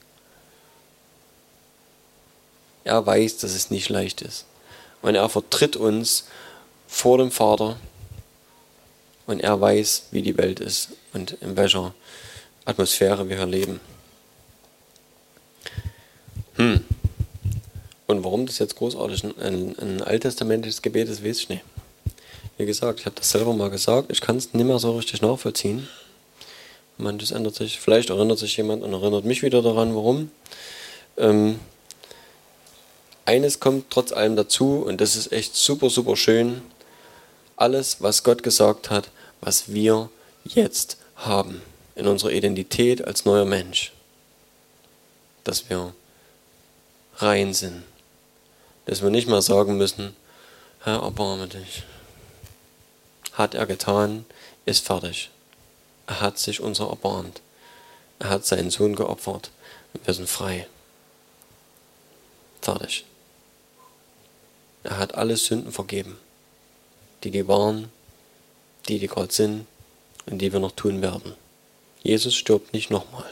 S1: Er weiß, dass es nicht leicht ist. Und er vertritt uns vor dem Vater und er weiß, wie die Welt ist und in welcher Atmosphäre wir hier leben. Hm. Und warum das jetzt großartig ein, ein alttestamentliches Gebet ist, weiß ich nicht. Wie gesagt, ich habe das selber mal gesagt, ich kann es nicht mehr so richtig nachvollziehen. Manches ändert sich. Vielleicht erinnert sich jemand und erinnert mich wieder daran, warum. Ähm, eines kommt trotz allem dazu und das ist echt super, super schön. Alles, was Gott gesagt hat, was wir jetzt haben in unserer Identität als neuer Mensch. Dass wir rein sind. Dass wir nicht mehr sagen müssen, Herr, erbarme dich. Hat er getan, ist fertig. Er hat sich unser erbarmt. Er hat seinen Sohn geopfert. Und wir sind frei. Fertig. Er hat alle Sünden vergeben, die die waren, die die gerade sind und die wir noch tun werden. Jesus stirbt nicht nochmal.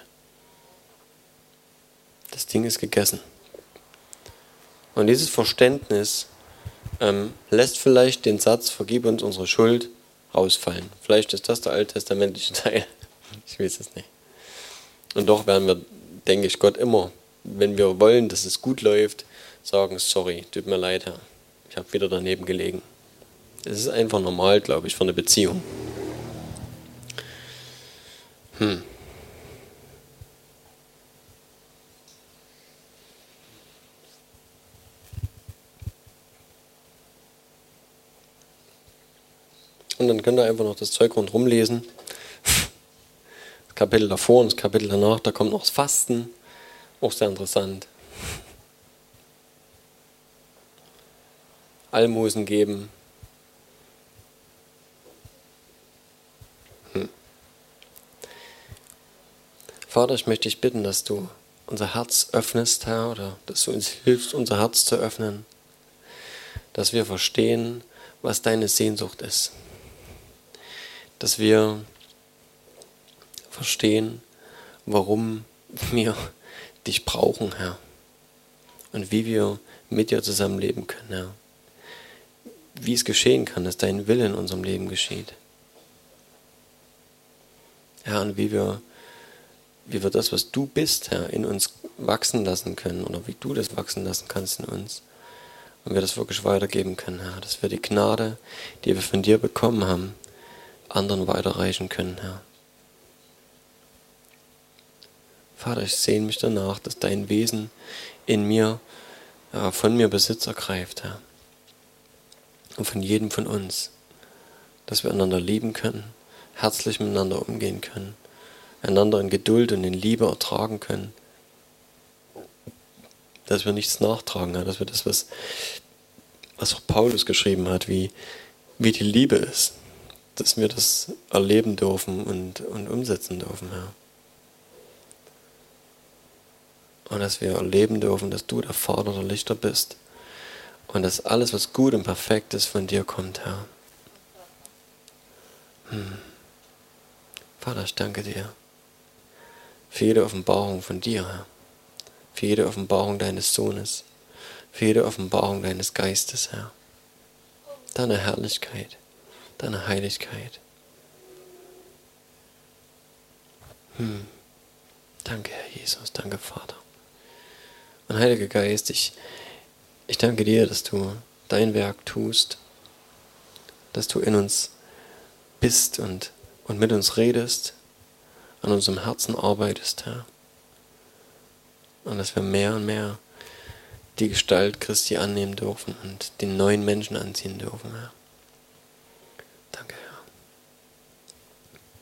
S1: Das Ding ist gegessen. Und dieses Verständnis ähm, lässt vielleicht den Satz, vergib uns unsere Schuld, rausfallen. Vielleicht ist das der alttestamentliche Teil. Ich weiß es nicht. Und doch werden wir, denke ich, Gott immer, wenn wir wollen, dass es gut läuft, sagen, sorry, tut mir leid, Herr. Ich habe wieder daneben gelegen. Es ist einfach normal, glaube ich, für eine Beziehung. Hm. Und dann könnt ihr einfach noch das Zeug rundherum lesen. Das Kapitel davor und das Kapitel danach, da kommt noch das Fasten. Auch sehr interessant. Almosen geben. Hm. Vater, ich möchte dich bitten, dass du unser Herz öffnest, Herr, oder dass du uns hilfst, unser Herz zu öffnen, dass wir verstehen, was deine Sehnsucht ist dass wir verstehen, warum wir dich brauchen, Herr, und wie wir mit dir zusammenleben können, Herr. Wie es geschehen kann, dass dein Wille in unserem Leben geschieht. Herr, und wie wir wie wir das, was du bist, Herr, in uns wachsen lassen können oder wie du das wachsen lassen kannst in uns. Und wir das wirklich weitergeben können, Herr, dass wir die Gnade, die wir von dir bekommen haben, anderen weiterreichen können, Herr. Vater, ich sehne mich danach, dass dein Wesen in mir, ja, von mir Besitz ergreift, Herr. Und von jedem von uns, dass wir einander lieben können, herzlich miteinander umgehen können einander in Geduld und in Liebe ertragen können. Dass wir nichts nachtragen, dass wir das, was, was auch Paulus geschrieben hat, wie, wie die Liebe ist, dass wir das erleben dürfen und, und umsetzen dürfen, Herr. Und dass wir erleben dürfen, dass du der Vater der Lichter bist. Und dass alles, was gut und perfekt ist, von dir kommt, Herr. Hm. Vater, ich danke dir für jede Offenbarung von dir, Herr. Für jede Offenbarung deines Sohnes. Für jede Offenbarung deines Geistes, Herr. Deine Herrlichkeit, deine Heiligkeit. Hm. Danke, Herr Jesus, danke, Vater. Und Heiliger Geist, ich, ich danke dir, dass du dein Werk tust, dass du in uns bist und, und mit uns redest, an unserem Herzen arbeitest, Herr. Und dass wir mehr und mehr die Gestalt Christi annehmen dürfen und den neuen Menschen anziehen dürfen, Herr.